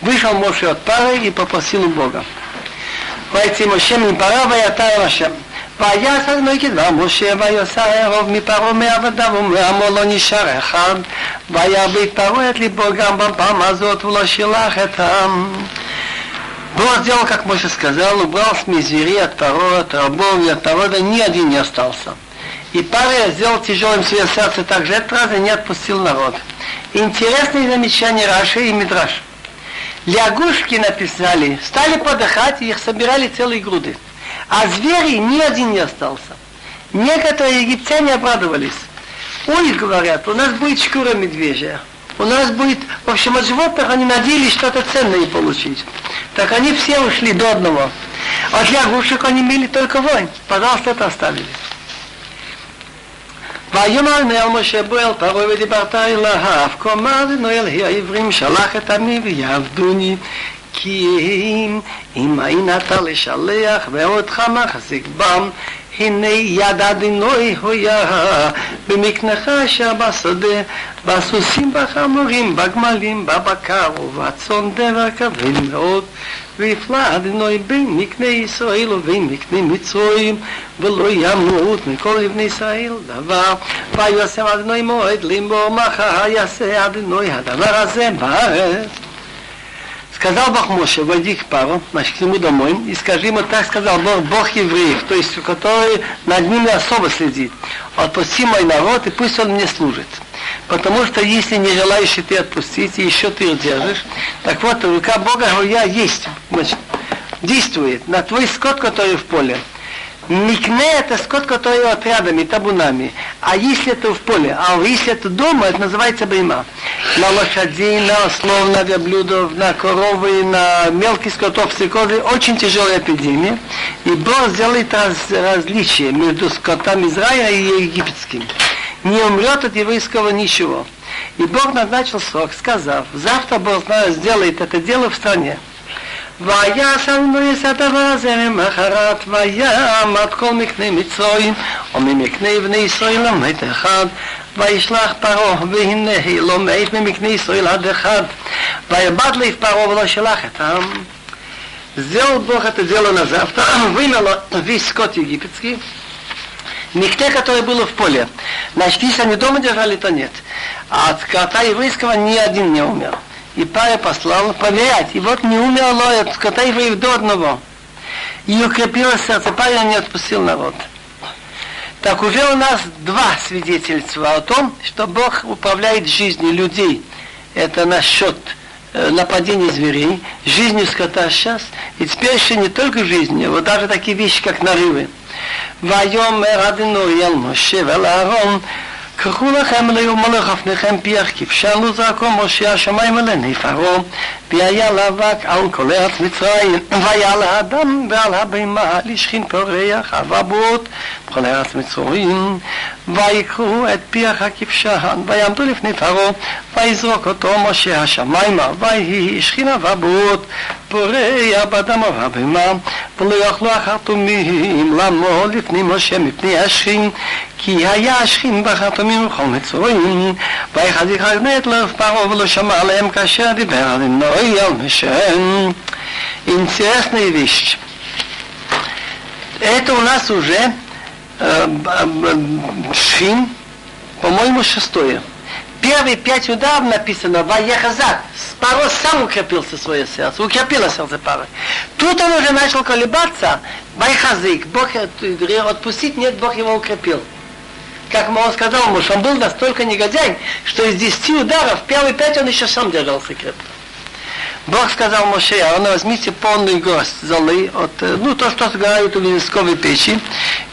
[SPEAKER 1] Вышел Моше от пары и попросил у Бога. Войти Моше пара, ваятая Машем. ויעש אדוני כדבר משה ויוסע ערוב מפרעה מעבדיו ומעמו לא נשאר אחד וירביט פרעה את ליבו גם בפעם הזאת ולא שילח את העם. Бог сделал, как Моше сказал, убрал с мизери от Паро, от рабов и от народа, ни один не остался. И Пария сделал тяжелым свое сердце так же этот раз и не отпустил народ. Интересные замечания Раши и Мидраш. Лягушки написали, стали подыхать, и их собирали целые груды. А звери ни один не остался. Некоторые египтяне обрадовались. Ой, говорят, у нас будет шкура медвежья. У нас будет, в общем, от животных они надеялись что-то ценное получить. Так они все ушли до одного. От лягушек они имели только вонь. Пожалуйста, это оставили. ויאמר נאל משה בו אל פרעה ודיברת אליו, כה מה זה נואל העברים שלח את עמי ויעבדוני כי אם אין אתה לשלח ואותך מחזיק בם הנה יד אדינוי הויה במקנך אשר בשדה בסוסים בחמורים בגמלים בבקר ובצאן דבר כבד מאוד. ויפלא אדינוי בין מקנה ישראל ובין מקנה מצרים ולא ימות מכל לבני ישראל דבר. ויעשה אדינוי מועד לימור מחר יעשה אדינוי הדבר הזה בארץ Сказал Бог Моше, войди к пару, значит, к нему домой, и скажи ему, так сказал Бог, Бог евреев, то есть, который над ними особо следит. Отпусти мой народ, и пусть он мне служит. Потому что если не желаешь ты отпустить, и еще ты держишь, так вот, рука Бога, я есть, значит, действует на твой скот, который в поле. Микне это скот, который отрядами, табунами. А если это в поле, а если это дома, это называется бейма. На лошадей, на ослов, на верблюдов, на коровы, на мелкий скотов, стрекозы. Очень тяжелая эпидемия. И Бог сделает раз, различие между скотом Израиля и египетским. Не умрет от еврейского ничего. И Бог назначил срок, сказав, завтра Бог сделает это дело в стране. ויעש אלוהיס הדבר הזה למחרת וים עד כל מקנה מצרים וממקנה בני ישראל למת אחד וישלח פרעה והנה לא מת ממקנה ישראל עד אחד ויבד לב פרעה ולא שלח את העם Сделал Бог это дело на завтра, вымело весь скот египетский, Микте, которое было в поле. Значит, если они дома держали, то нет. А от скота еврейского ни один не умер. И Пая послал проверять. И вот не умерло от скота евреев до одного. И укрепило сердце. Пая не отпустил народ. Так уже у нас два свидетельства о том, что Бог управляет жизнью людей. Это насчет э, нападений зверей, жизнью скота сейчас, и теперь еще не только жизнью, вот даже такие вещи, как нарывы. Вайом Радину Ел Моше Веларон קחו לכם ליום מלך לפניכם פיח כבשלו זרקו משה השמיים עליני פרעה והיה לאבק על כל ארץ מצרים והיה לאדם ועל הבהמה לשכין פורח אבבות בכל ארץ מצרים. ויקחו את פיח הכבשן ויעמדו לפני פרעה ויזרוק אותו משה השמיימה ויהי שכין אבבות פורח באדם ובהמה ולא יאכלו החרטומים לעמוד לפני משה מפני השכין כי היה השכין בחרטומים וכל מצרים ויחזיק הגנת לו פרעה ולא שמע עליהם כאשר דיבר על נוי על Мишен. Интересная вещь. Это у нас уже э, Шин, по-моему, шестое. Первые пять ударов написано Ваехазак. Паро сам укрепился свое сердце, укрепило сердце Пары. Тут он уже начал колебаться. Вайхазик, Бог отпустить, нет, Бог его укрепил. Как он сказал что он был настолько негодяй, что из десяти ударов первые пять он еще сам держался крепко. Бог сказал Моше, а он возьмите полный гость золы от, ну, то, что сгорают в винсковой печи,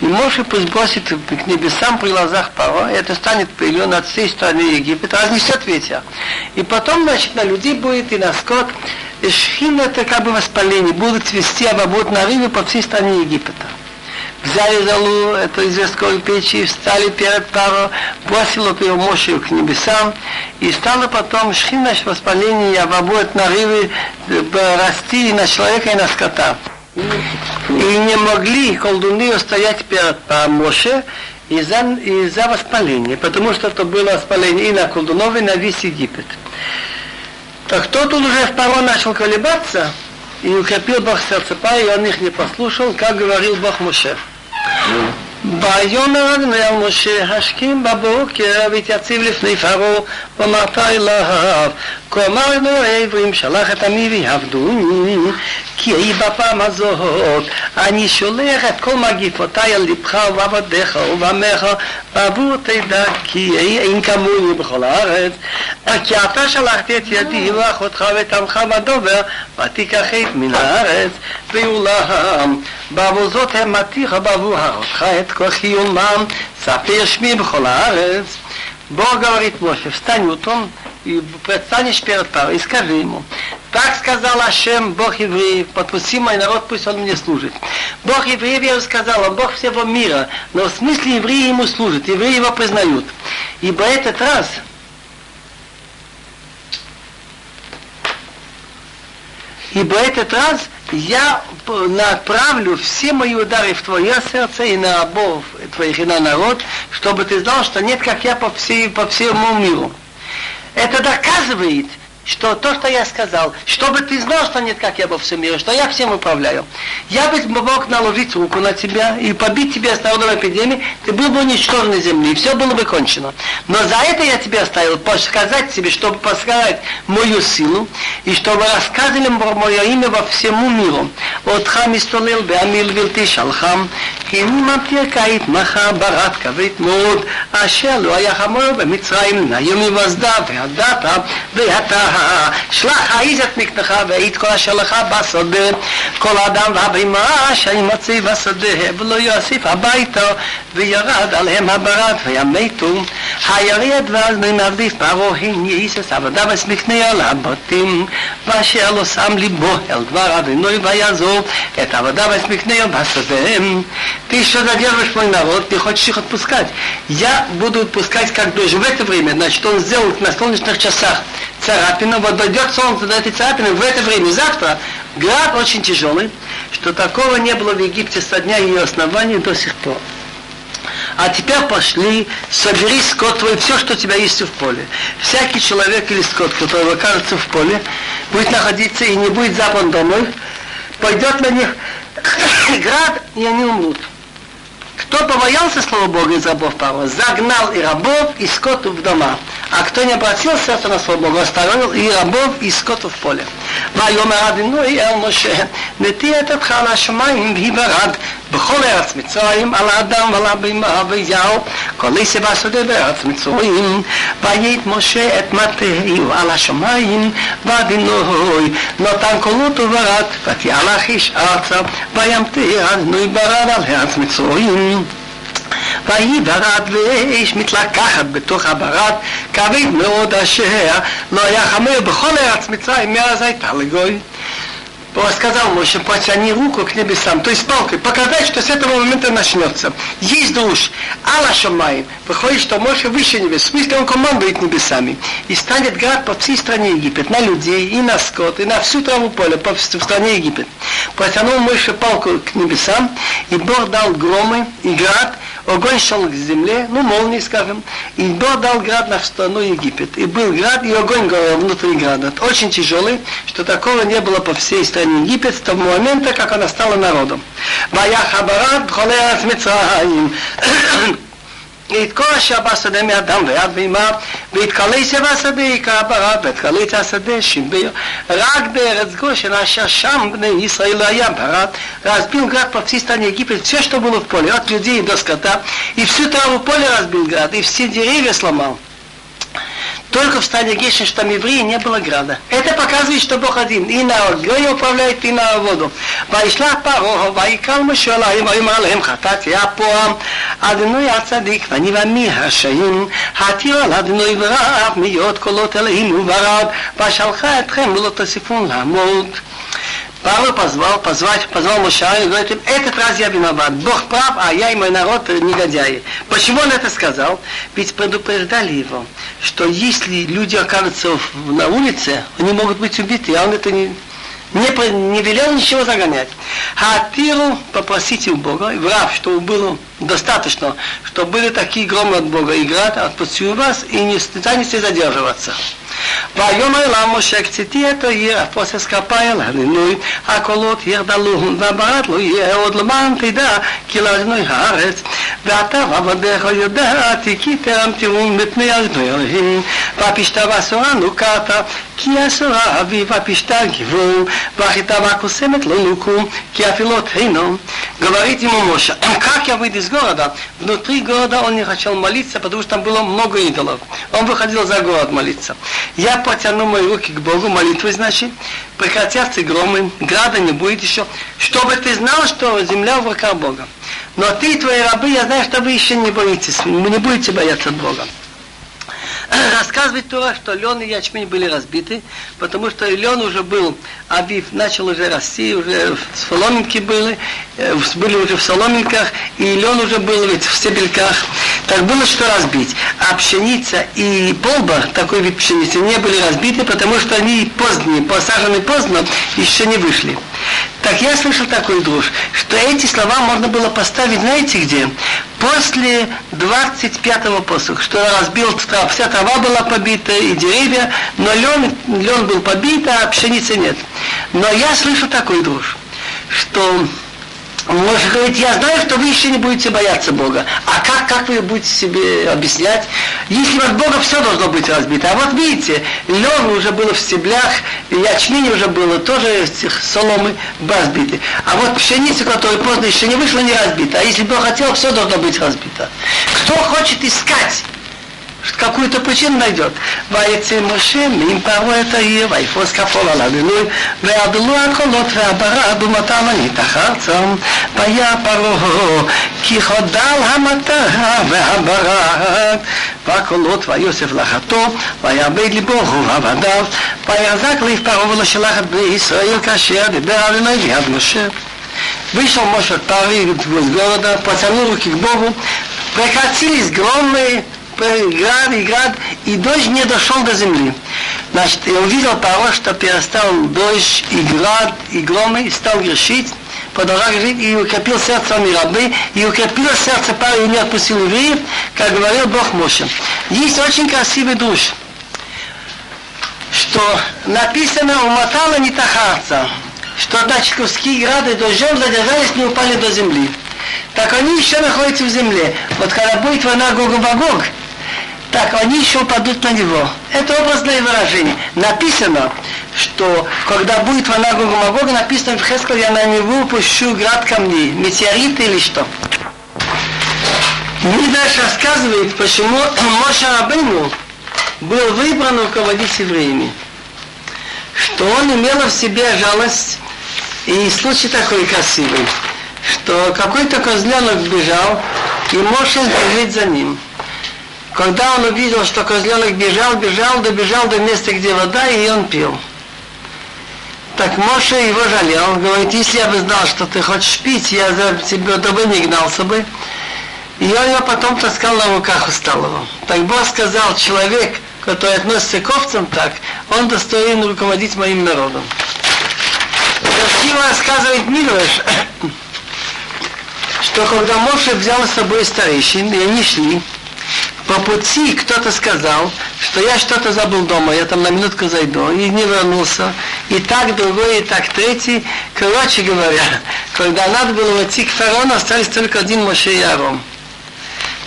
[SPEAKER 1] и Моше пусть бросит к небесам при глазах Паро, и это станет пылью над всей страной Египет, разнесет ветер. И потом, значит, на людей будет и на скот, и шхин это как бы воспаление, будут цвести, а будут нарывы по всей стране Египета взяли залу эту известковой печи, встали перед пару, бросил его Моше к небесам, и стало потом шхина воспаление, обобует нарывы расти и на человека, и на скота. И не могли колдуны устоять перед Моше из-за, из-за воспаления, потому что это было воспаление и на колдунов, и на весь Египет. Так тут уже в пару начал колебаться, и укрепил Бог сердце Пая, и он их не послушал, как говорил Бог Моше. ויאמר אדוני על משה, השכים בבוקר והתייציב לפני פרעה, ואמרת אליו, כה אמרנו העברים, שלח את עמי ויעבדוני, כי היא בפעם הזאת, אני שולח את כל מגיפותיי על לבך ובעבדיך ובעמך, בעבור תדע כי אין כמוני בכל הארץ, כי אתה שלחתי את ידי ואחותך ואת עמך בדובר, ותיקח את מן הארץ, ואולם בעבור זאת המתיך בעבור הרותך את כוחי ומם, ספר שמי בכל הארץ. Бог говорит Моше, встань утром и предстанешь перед Парой и скажи ему, так сказал Ашем, Бог евреев, подпусти мой народ, пусть он мне служит. Бог евреев я сказал, он Бог всего мира, но в смысле евреи ему служат, евреи его признают. Ибо этот раз Ибо этот раз я направлю все мои удары в твое сердце и на рабов твоих и на народ, чтобы ты знал, что нет, как я по, всей, по всему миру. Это доказывает, что то, что я сказал, чтобы ты знал, что нет, как я во всем мире, что я всем управляю. Я бы мог наложить руку на тебя и побить тебя с народом эпидемии, ты был бы уничтожен на земле, и все было бы кончено. Но за это я тебя оставил, сказать тебе, чтобы подсказать мою силу, и чтобы рассказывали мое имя во всему миру. אותך מסתולל בעמיל בלתי שלחם, כי ממתיר כעת מחה ברת כבית מאוד, אשר לא היה חמור במצרים, היום יבזדה והדתה והתה שלח העיז את מקנך והעיד כל אשר לך בשדה. כל האדם והבהמה שימציא בשדה ולא יוסיף הביתו וירד עליהם הברד וימתו. הירד ואז ממעדיף פרעה הן יאיסס עבדיו הסמכניה לבתים ואשר לא שם ליבו אל דבר אדינוי ויעזוב את עבדה הסמכניה בשדה Еще задерживаешь вспоминал, вот не хочешь их отпускать. Я буду отпускать как дождь в это время, значит, он נשתון на солнечных часах царапину, царапина, вот дойдет солнце до этой царапины, в это время завтра град очень тяжелый, что такого не было в Египте со дня ее основания до сих пор. А теперь пошли, собери скот твой, все, что у тебя есть в поле. Всякий человек или скот, который окажется в поле, будет находиться и не будет запан домой, пойдет на них град, и они умрут. Кто побоялся слова Бога из рабов Павла, загнал и рабов, и скоту в дома. А кто не обратил сердце на слово Бога, оставил и рабов, и скоту в поле. ויאמר אדינוי אל משה, נטי את אותך על השמיים והיברד בכל ארץ מצרים, על האדם ועל הבהמה ויהו, כל איסי בשדה בארץ מצרים. ויית משה את מטהו על השמיים, ואדינוי נתן קולות וברד, ותיהלך איש ארצה, וימטיר אדינוי ברד על ארץ מצרים. ויהי ברד ואש מתלקחת בתוך הברד, כבד מאוד אשר לא היה חמור בכל ארץ מצרים, מאז הייתה לגוי. сказал Моше, потяни руку к небесам, то есть палкой, показать, что с этого момента начнется. Есть душ, Алла Шамай, выходит, что Моше выше небес, в смысле он командует небесами. И станет град по всей стране Египет, на людей, и на скот, и на всю траву поле, по в стране Египет. Потянул Моше палку к небесам, и Бог дал громы и град, огонь шел к земле, ну, молнии, скажем, и Бог дал град на страну Египет. И был град, и огонь горел внутри града. Очень тяжелый, что такого не было по всей стране Египет с того момента, как она стала народом. Баяхабарат, холеас мецраим. את כל שער בשדה מאדם ועד מימיו, והתקלץ בשדה יקרא ברב, והתקלץ השדה שימביר, רק בארץ גושן אשר שם בני ישראל לא היה брат, разбил град по всей стране Египет, все, что было в поле, от людей до скота, и всю траву поле разбил град, и все деревья сломал. Только в стане Гешин, что там евреи, не было града. Это показывает, что Бог один. И на огонь управляет, и на воду. וישלח פרעה, ויקרא משה עליהם, ויאמר להם חטאתי הפועם, אדוני הצדיק, ואני ועמי הרשעים, התיר על אדוני ורב, מיות קולות אלוהים וברד, ושלחה אתכם ולא תוסיפון לעמוד. Павел позвал, позвать, позвал Мушара и говорит им, этот раз я виноват, Бог прав, а я и мой народ негодяи. Почему он это сказал? Ведь предупреждали его, что если люди окажутся на улице, они могут быть убиты, а он это не, не, не велел ничего загонять. А Тиру попросите у Бога, врав, что было достаточно, что были такие громы от Бога и град, отпустил вас и не станете задерживаться. ויאמר לה משה קציתי את העיר, הפוסס כפיים להנינוי, הקולות ירדלו, והברד לא יהיה עוד למען תדע, כי לאדינוי הארץ. ואתה ועבדיך ידעתי, כי טרם תראו מפני אדינוי אלוהים, והפשתה ואסורה נוקעת, כי אסורה אבי והפשתה גיבור, והחיטה והקוסמת לא נוקו, כי אפלות אינו. Говорит ему Моша, как я выйду города? Внутри города он не хотел молиться, потому что там было много идолов. Он выходил за город молиться. Я потяну мои руки к Богу, молитвы, значит, прекратятся громы, града не будет еще, чтобы ты знал, что земля в руках Бога. Но ты и твои рабы, я знаю, что вы еще не боитесь, вы не будете бояться Бога. рассказывает Тора, что лен и ячмень были разбиты, потому что лен уже был, Авив начал уже расти, уже соломинки были, э, были уже в соломинках, и лен уже был ведь в стебельках. Так было что разбить. А пшеница и полба, такой вид пшеницы, не были разбиты, потому что они поздние, посажены поздно, еще не вышли. Так я слышал такой друж, что эти слова можно было поставить, знаете где? После 25-го посуха, что разбил трава, вся трава была побита и деревья, но лен, лен был побит, а пшеницы нет. Но я слышу такой друж, что может говорить, я знаю, что вы еще не будете бояться Бога. А как, как вы будете себе объяснять? Если от Бога все должно быть разбито. А вот видите, лен уже было в стеблях, ячмень уже было тоже соломы разбиты. А вот пшеница, которая поздно еще не вышла, не разбита. А если Бог хотел, все должно быть разбито. Кто хочет искать какую-то причину найдет. ויצא משה ממפרעות העיר, ויפרוס כפול על הבינוי, ויעדלו הקולות והברד ומטר וניתח ארצם, והיה פרעה כי חדל המטרה והברד, והקולות ויוסף לחתו, ויאבד ליבו הוא עבדיו, ויחזק ליב פרעה ולשלח את בני ישראל כאשר דיבר אדוני ביד משה. Вышел Моше от Пари из города, потянул руки к Богу, прекратились громы, град и град, и дождь не дошел до земли. Значит, я увидел того, что перестал дождь и и громы, и стал грешить, продолжал грешить, и укрепил сердце рабы, и укрепил сердце пары, и не отпустил евреев, как говорил Бог Моше. Есть очень красивый душ, что написано у Матала не тахарца, что значит грады дождем задержались, не упали до земли. Так они еще находятся в земле. Вот когда будет война Гог-Магог, так они еще падут на него. Это образное выражение. Написано, что когда будет война Гога Магога, написано в Хескал, я на него пущу град камней, метеориты или что. Мидаш рассказывает, почему Моша Рабыну был выбран руководить евреями. Что он имел в себе жалость, и случай такой красивый, что какой-то козленок бежал, и Моша бежит за ним. Когда он увидел, что козленок бежал, бежал, добежал до места, где вода, и он пил. Так Моше его жалел. Он говорит, если я бы знал, что ты хочешь пить, я за тебя тобой не гнался бы. И он его потом таскал на руках усталого. Так Бог сказал, человек, который относится к овцам так, он достоин руководить моим народом. Красиво рассказывает Мидраш, что когда Моше взял с собой старейшин, и они шли, по пути кто-то сказал, что я что-то забыл дома, я там на минутку зайду, и не вернулся. И так другой, и так третий. Короче говоря, когда надо было идти к фараону, остались только один Моше и Арон.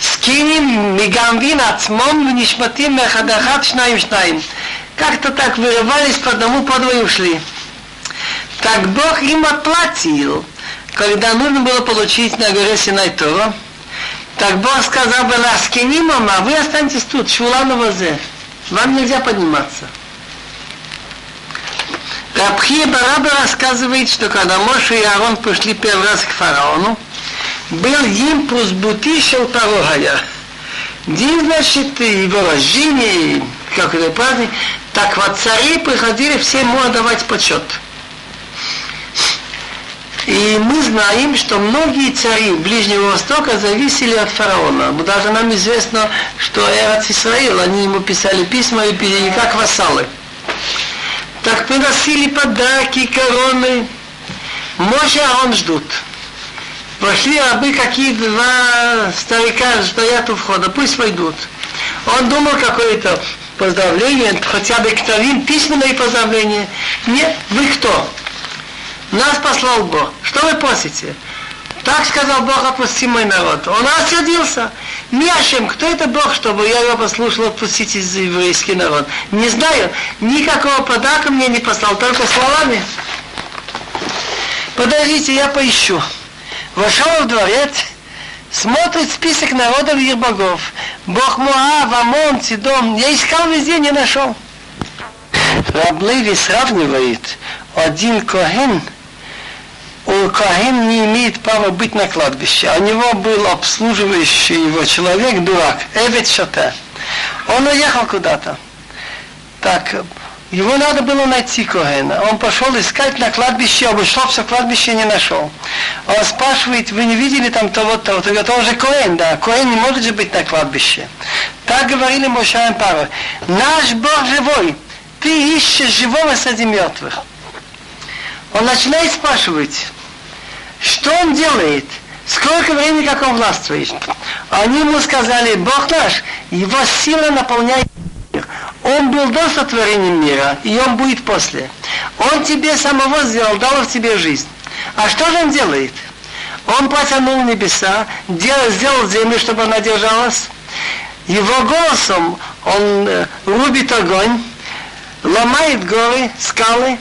[SPEAKER 1] Скинем мигамвин ацмом внишматим мехадахат шнаим шнаим. Как-то так вырывались по одному, по двое ушли. Так Бог им отплатил, когда нужно было получить на горе Синай Тора, так Бог сказал бы, Ласкини мама, вы останетесь тут, шулану возе. Вам нельзя подниматься. Рабхия Бараба рассказывает, что когда Моше и Аарон пришли первый раз к фараону, был импульс бутишел Парогая. День, значит, его рождения, какой-то праздник, так вот цари приходили все ему отдавать почет. И мы знаем, что многие цари Ближнего Востока зависели от фараона. Даже нам известно, что Эрат Исраил, они ему писали письма и пили как вассалы. Так приносили подарки, короны. Моше он ждут. Пошли рабы какие два старика стоят у входа, пусть войдут. Он думал какое-то поздравление, хотя бы ктавин, письменное поздравление. Нет, вы кто? Нас послал Бог. Что вы просите? Так сказал Бог, отпусти мой народ. Он рассердился. Миашем, кто это Бог, чтобы я его послушал отпустить из еврейский народ? Не знаю. Никакого подарка мне не послал, только словами. Подождите, я поищу. Вошел в дворец, смотрит список народов и богов. Бог Муав, Амон, Сидом. Я искал везде, не нашел. Раблеви сравнивает один Коhen – Каин не имеет права быть на кладбище. У него был обслуживающий его человек, дурак, Эвет Шата. Он уехал куда-то. Так, его надо было найти Коэна. Он пошел искать на кладбище, обошел все кладбище не нашел. Он спрашивает, вы не видели там того-то? Он говорит, он же Коэн, да. Коэн не может же быть на кладбище. Так говорили Мошаем Пару. Наш Бог живой. Ты ищешь живого среди мертвых. Он начинает спрашивать, что он делает, сколько времени, как он властвует. Они ему сказали, Бог наш, его сила наполняет мир. Он был до сотворения мира, и он будет после. Он тебе самого сделал, дал в тебе жизнь. А что же он делает? Он протянул небеса, делал, сделал землю, чтобы она держалась. Его голосом он э, рубит огонь, ломает горы, скалы,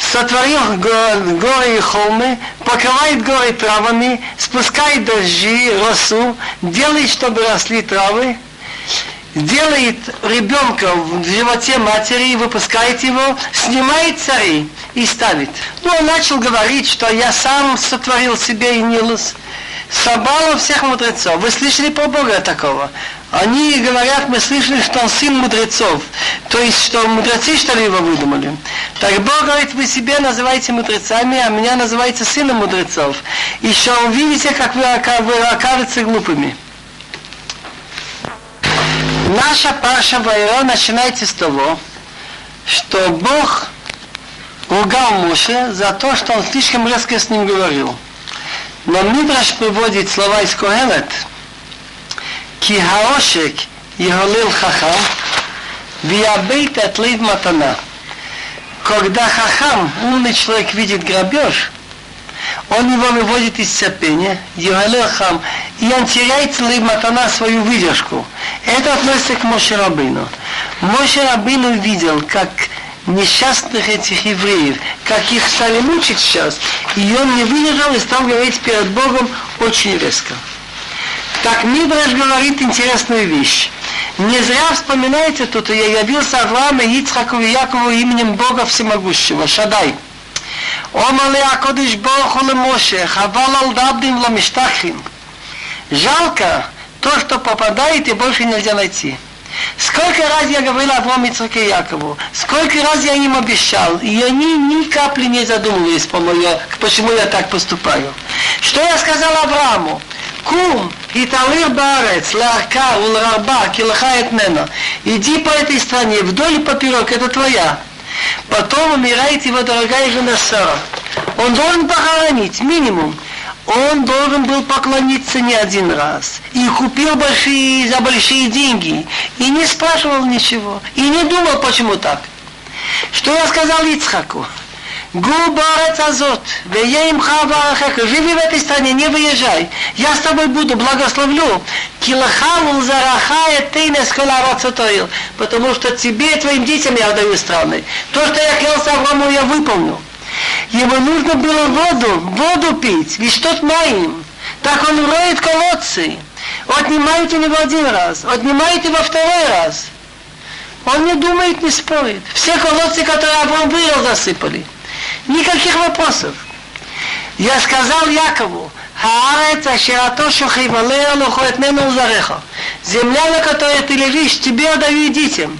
[SPEAKER 1] сотворил горы и холмы, покрывает горы травами, спускает дожди, росу, делает, чтобы росли травы, делает ребенка в животе матери, выпускает его, снимает цари и ставит. Ну, он начал говорить, что я сам сотворил себе и Нилус, собрал всех мудрецов. Вы слышали про Бога такого? Они говорят, мы слышали, что он сын мудрецов. То есть, что мудрецы, что ли, его выдумали. Так Бог говорит, вы себе называете мудрецами, а меня называете сыном мудрецов. Еще увидите, как вы, вы окажетесь глупыми. Наша Паша Вайро начинается с того, что Бог ругал Моше за то, что он слишком резко с ним говорил. Но Мидраш приводит слова из Когелет, כי העושק יהולל חכם ויאבד את лив матана. Когда хахам, умный человек, видит грабеж, он его выводит из терпения, хам, и он теряет лив матана свою выдержку. Это относится к Моше Рабину. Моше Рабину видел, как несчастных этих евреев, как их стали мучить сейчас, и он не выдержал и стал говорить перед Богом очень резко. Так Мидраш говорит интересную вещь. Не зря вспоминается тут, я явился Аврааму, Ицхаку и Якову именем Бога Всемогущего, Шадай. Омале Акодыш Богу Моше, Хавал Алдабдим Ламиштахим. Жалко то, что попадает и больше нельзя найти. Сколько раз я говорил Аврааму, Ицхаку и Якову, сколько раз я им обещал, и они ни капли не задумывались, почему я так поступаю. Что я сказал Аврааму? кум, и Италыр Барец, Ларка, Улрарба, Килхает Мена. Иди по этой стране, вдоль и поперек, это твоя. Потом умирает его дорогая жена Сара. Он должен похоронить, минимум. Он должен был поклониться не один раз. И купил большие, за большие деньги. И не спрашивал ничего. И не думал, почему так. Что я сказал Ицхаку? Гу барец азот, живи в этой стране, не выезжай. Я с тобой буду, благословлю. Килахалу зарахая ты не потому что тебе и твоим детям я даю страны. То, что я клялся Аврааму, я выполню. Ему нужно было воду, воду пить, лишь тот моим. Так он роет колодцы. Отнимает у него один раз, отнимает его второй раз. Он не думает, не спорит. Все колодцы, которые Авраам вырыл, засыпали. Никаких вопросов. Я сказал Якову, Хаарец Аширато Шохивалея Лохоет Мену Зареха. Земля, на которой ты лежишь, тебе отдаю детям.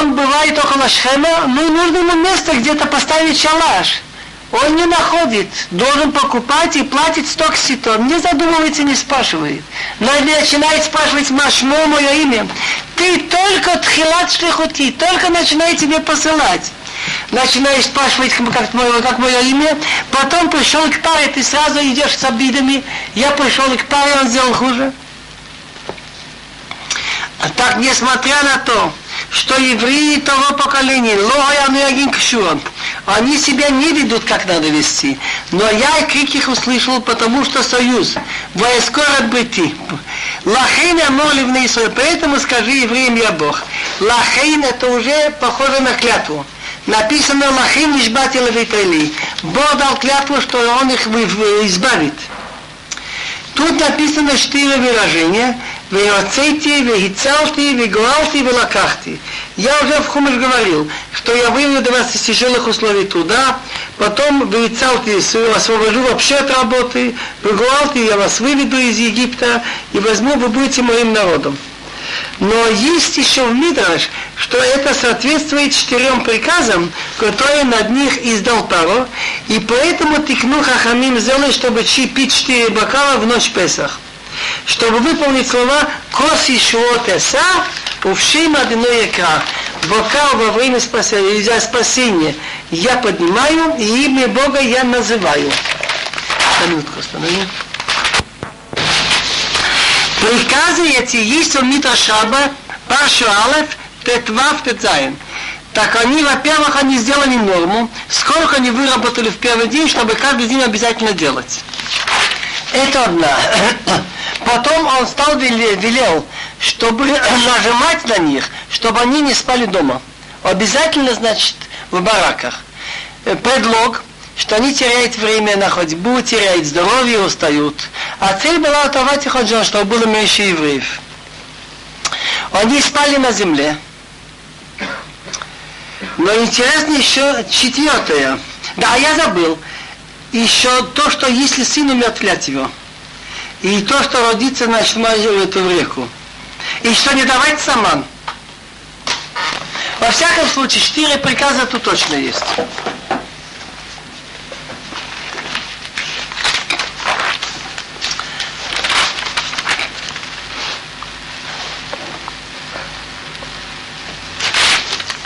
[SPEAKER 1] Он бывает около Шхема, ну нужно ему место где-то поставить шалаш. Он не находит, должен покупать и платить сток ситон. Не задумывается, не спрашивает. Но начинает спрашивать Машмо, мое имя. Ты только тхилат шлихути, только начинай тебе посылать начинаешь спрашивать, как мое, как мое имя, потом пришел к паре, ты сразу идешь с обидами, я пришел к паре, он сделал хуже. А так, несмотря на то, что евреи того поколения, Лоян Кшуан, они себя не ведут, как надо вести. Но я крик их услышал, потому что союз, воескор быти. Лахейн Амолив на Исраиль, поэтому скажи евреям я Бог. Лахейн это уже похоже на клятву написано Лахим Нишбати Левитали. Бог дал клятву, что он их избавит. Тут написано четыре выражения. Веоцейти, вехицалти, вегуалти, велакахти. Я уже в Хумеш говорил, что я выведу вас из тяжелых условий туда, потом веицалти, освобожу вообще от работы, вегуалти, я вас выведу из Египта и возьму, вы будете моим народом. Но есть еще в Мидраш, что это соответствует четырем приказам, которые над них издал Паро, и поэтому тикну хахамим сделали, чтобы пить четыре бокала в ночь Песах. Чтобы выполнить слова «Кос Ишуот Эса, Увшим одиной экра». бока во время спасения, спасения я поднимаю, и имя Бога я называю. На минутку останови. Приказы эти есть у Митра Шаба, Паршу Алеф, Тетвав, Тетзаин. Так они, во-первых, они сделали норму, сколько они выработали в первый день, чтобы каждый день обязательно делать. Это одна. Потом он стал велел, чтобы нажимать на них, чтобы они не спали дома. Обязательно, значит, в бараках. Э, предлог, что они теряют время на ходьбу, теряют здоровье, устают. А цель была оторвать их от жен, чтобы было меньше евреев. Они спали на земле. Но интересно еще четвертое. Да, я забыл. Еще то, что если сын умер его. И то, что родится, значит, мажет в реку. И что не давать саман. Во всяком случае, четыре приказа тут точно есть.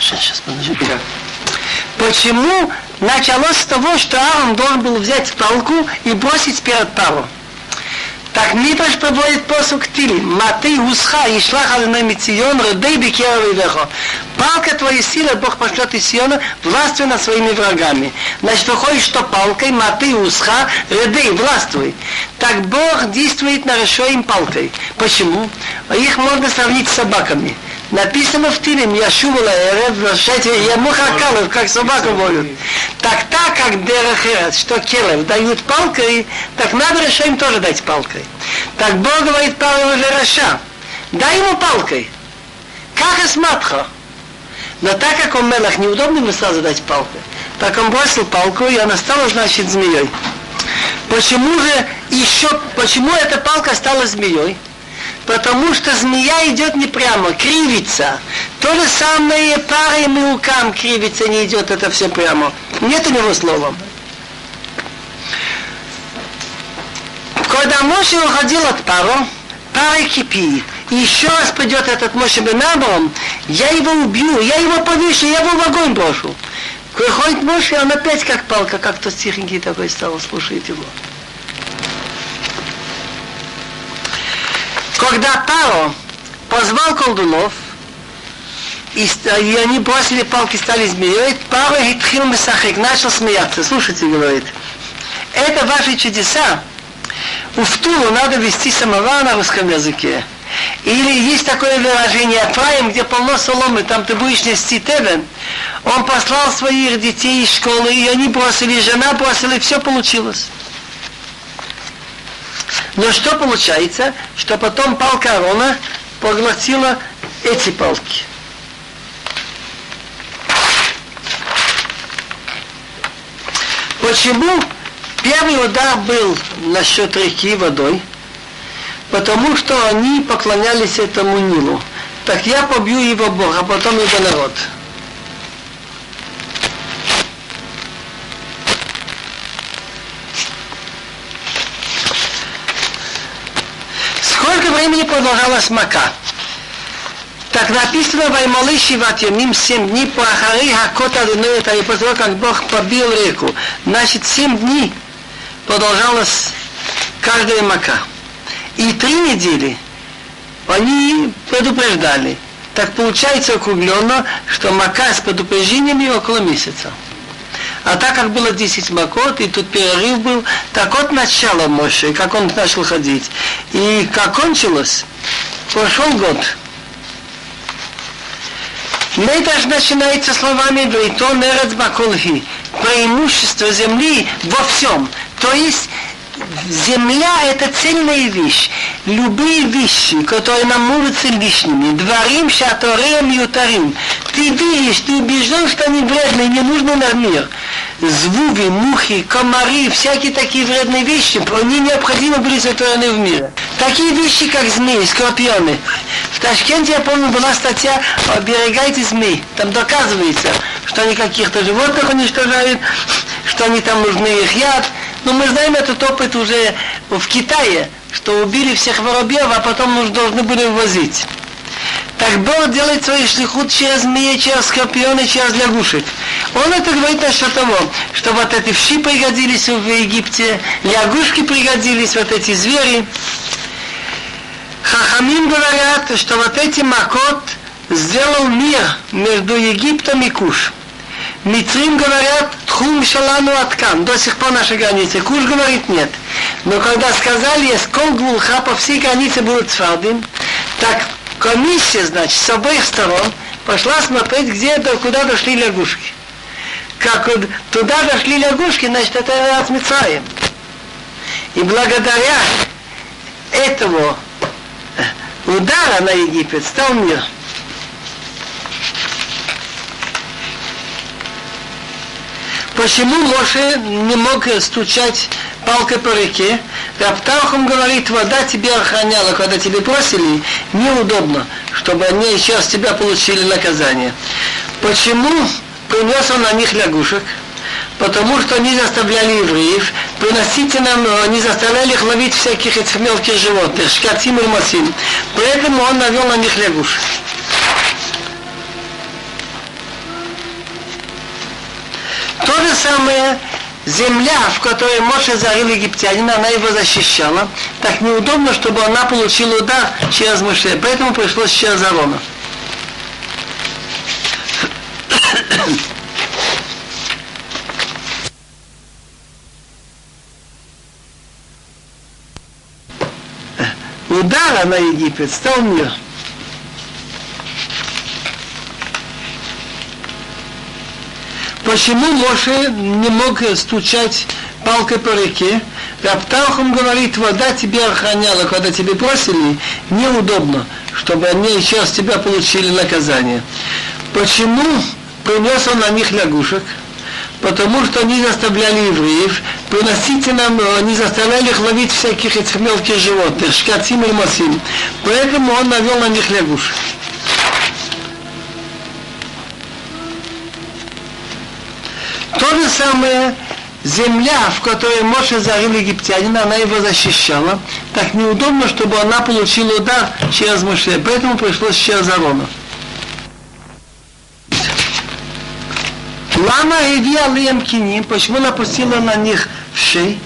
[SPEAKER 1] Сейчас, подожди. Почему началось с того, что Аарон должен был взять палку и бросить перед пару? Так Мидраш приводит посук Тили. Маты усха и шлах алина мицион, рыдей бекера вехо. Палка твоя сила, Бог пошлет из Сиона, властвуй над своими врагами. Значит, выходит, что палкой, маты усха, рыдей, властвуй. Так Бог действует на решоим палкой. Почему? Их можно сравнить с собаками. Написано в Тилим, Яшува Лаэрев, я мухакалов, как собака воют. Так так, как Дерахерет, что Келев дают палкой, так надо им тоже дать палкой. Так Бог говорит Павлу Раша, дай ему палкой. Как Асматха. Но так как он мелах, неудобно ему сразу дать палкой. Так он бросил палку, и она стала, значит, змеей. Почему же еще, почему эта палка стала змеей? Потому что змея идет не прямо, кривится. То же самое парой мелкам кривится, не идет это все прямо. Нет у него слова. Когда Моше уходил от пару, пара кипит. И еще раз придет этот Моше Бенабром, я его убью, я его повешу, я его в огонь брошу. Приходит Моше, он опять как палка, как то тихенький такой стал, слушает его. Когда Таро позвал колдунов, и, и они бросили палки, стали змеей, Паро Хитхил Месахик начал смеяться. Слушайте, говорит, это ваши чудеса. У Втулу надо вести самовар на русском языке. Или есть такое выражение Афраим, где полно соломы, там ты будешь нести Тевен. Он послал своих детей из школы, и они бросили, жена бросила, и все получилось. Но что получается? Что потом палка Арона поглотила эти палки. Почему первый удар был насчет реки водой? Потому что они поклонялись этому Нилу. Так я побью его Бог, а потом его народ. Продолжалась Мака. Так написано в Аймалы Шиват Йомим семь дней по Ахари Хакота Адонуэта, и после того, как Бог побил реку. Значит, семь дней продолжалась каждая Мака. И три недели они предупреждали. Так получается округленно, что Мака с предупреждениями около месяца. А так как было 10 макот, и тут перерыв был, так от начала Моше, как он начал ходить. И как кончилось, прошел год. Медаш начинается словами «Вейтон эрец баколхи» преимущество земли во всем. То есть земля – это цельная вещь. Любые вещи, которые нам кажутся лишними, дворим, шатореем, ютарим. Ты видишь, ты убежден, что они вредные, не нужны на мир. Звуки, мухи, комары, всякие такие вредные вещи, они необходимы были сотворены в мире. Такие вещи, как змеи, скорпионы. В Ташкенте, я помню, была статья «Оберегайте змей». Там доказывается, что они каких-то животных уничтожают, что они там нужны их яд, но мы знаем этот опыт уже в Китае, что убили всех воробьев, а потом мы должны были ввозить. Так Бог делает свою шлихут через змеи, через скорпионы, через лягушек. Он это говорит насчет того, что вот эти вши пригодились в Египте, лягушки пригодились, вот эти звери. Хахамим говорят, что вот эти макот сделал мир между Египтом и Куш. Митрим говорят, тхум шалану аткан, до сих пор наши границы. Куш говорит нет. Но когда сказали, есть кол глуха, по всей границе будут цвардим, так комиссия, значит, с обоих сторон пошла смотреть, где, куда дошли лягушки. Как вот туда дошли лягушки, значит, это от Мицраем. И благодаря этого удара на Египет стал мир. Почему Моше не мог стучать палкой по реке? Раптахум говорит, вода тебе охраняла, когда тебе бросили, неудобно, чтобы они еще с тебя получили наказание. Почему принес он на них лягушек? Потому что они заставляли евреев, приносите нам, они заставляли их ловить всяких этих мелких животных, шкатим и масим. Поэтому он навел на них лягушек. Самое земля, в которой Моше зарыл египтянина, она его защищала. Так неудобно, чтобы она получила удар через Моше. Поэтому пришлось через Арона. Удара на Египет стал мир. Почему Моше не мог стучать палкой по реке? Раптахум говорит, вода тебе охраняла, когда тебе бросили, неудобно, чтобы они еще с тебя получили наказание. Почему принес он на них лягушек? Потому что они заставляли евреев, приносите нам, они заставляли их ловить всяких этих мелких животных, шкатим и масим. Поэтому он навел на них лягушек. То же самое земля, в которой Моше зарыл египтянина, она его защищала. Так неудобно, чтобы она получила удар через Моше. Поэтому пришлось через Арона. Лама Эвия Лием Киним, почему напустила на них вшей?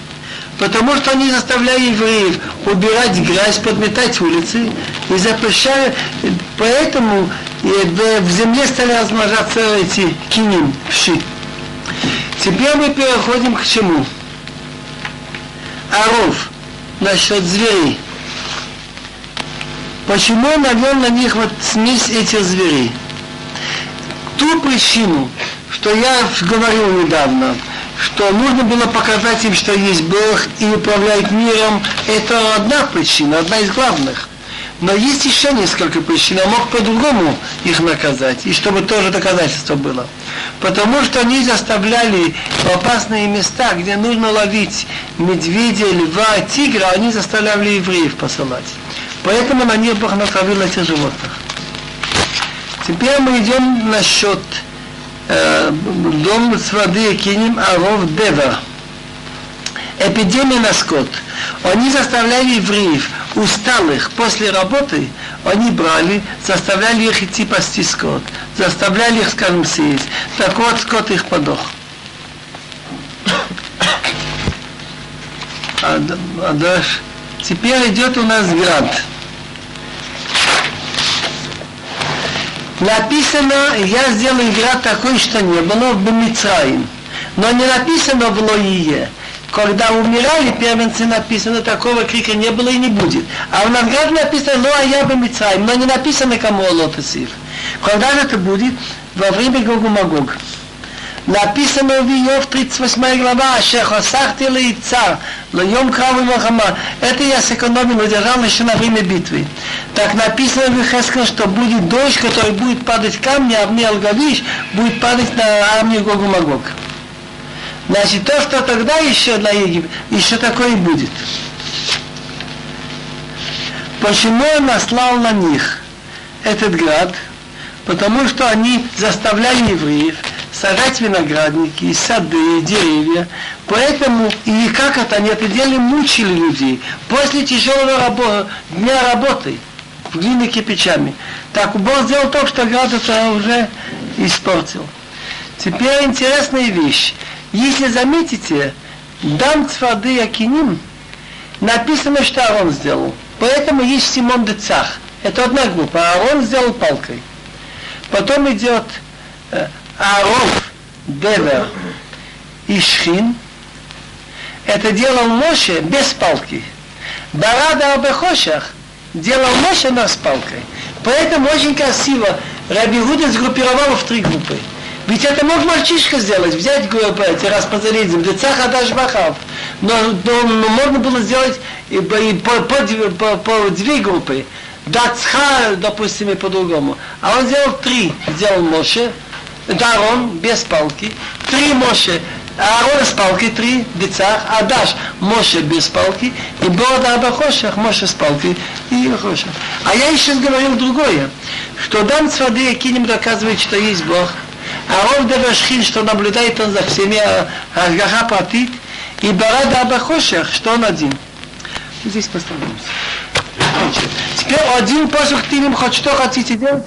[SPEAKER 1] Потому что они заставляли евреев убирать грязь, подметать улицы и запрещали, поэтому в земле стали размножаться эти киним, вши. Теперь мы переходим к чему? Аров, насчет зверей. Почему навел на них вот смесь этих зверей? Ту причину, что я говорил недавно, что нужно было показать им, что есть Бог и управляет миром, это одна причина, одна из главных. Но есть еще несколько причин, я мог по-другому их наказать, и чтобы тоже доказательство было. Потому что они заставляли в опасные места, где нужно ловить медведя, льва, тигра, они заставляли евреев посылать. Поэтому на них Бог натравил этих животных. Теперь мы идем насчет э, дом с воды кинем Аров Дева. Эпидемия на скот. Они заставляли евреев усталых после работы, они брали, заставляли их идти пасти скот, заставляли их, скажем, съесть. Так вот, скот их подох. А, а дальше. Теперь идет у нас град. Написано, я сделаю град такой, что не было в Бемицраим. Но не написано в Лоие когда умирали первенцы, написано, такого крика не было и не будет. А в награде написано, ну а я бы Мицраим, но не написано, кому Лотосив. Когда же это будет? Во время Гогу Магог. Написано в Иов 38 глава, Шехосахти Лейцар, Лайом Краву Махама. Это я сэкономил, удержал еще на время битвы. Так написано в Хескел, что будет дождь, который будет падать камни, а в Алгавиш будет падать на армию Гогу Магог. Значит, то, что тогда еще на Египет, еще такое и будет. Почему он наслал на них этот град? Потому что они заставляли евреев сажать виноградники, сады, деревья. Поэтому, и как это, они это делали, мучили людей. После тяжелого рабо- дня работы, глиной кирпичами. Так Бог сделал то, что град это уже испортил. Теперь интересная вещь. Если заметите, дам цвады Акиним, написано, что Арон сделал. Поэтому есть Симон Децах. Это одна группа. Аарон сделал палкой. Потом идет э, Аарон, Девер и Шхин. Это делал Моше без палки. Барада Абехошах делал Моше, но с палкой. Поэтому очень красиво Раби Гуда сгруппировал в три группы. Ведь это мог мальчишка сделать, взять группу, эти распозорить, в децах Адаш Бахав. Но, но, но можно было сделать и, и по, по, по, по две группы. Дацха, допустим, и по-другому. А он сделал три. Сделал Моше, Дарон без палки, три Моше, Аарон с палки, три децах, Адаш, Моше без палки, и Бода Абахошах, Моше с палки и Хошах. А я еще говорил другое, что Дан Цвады Акиним доказывает, что есть Бог, Аарон Девашхин, что наблюдает он за всеми Ашгаха платит, и Барада Абахошах, что он один. Здесь поставимся. Теперь один посох ты им хоть что хотите делать,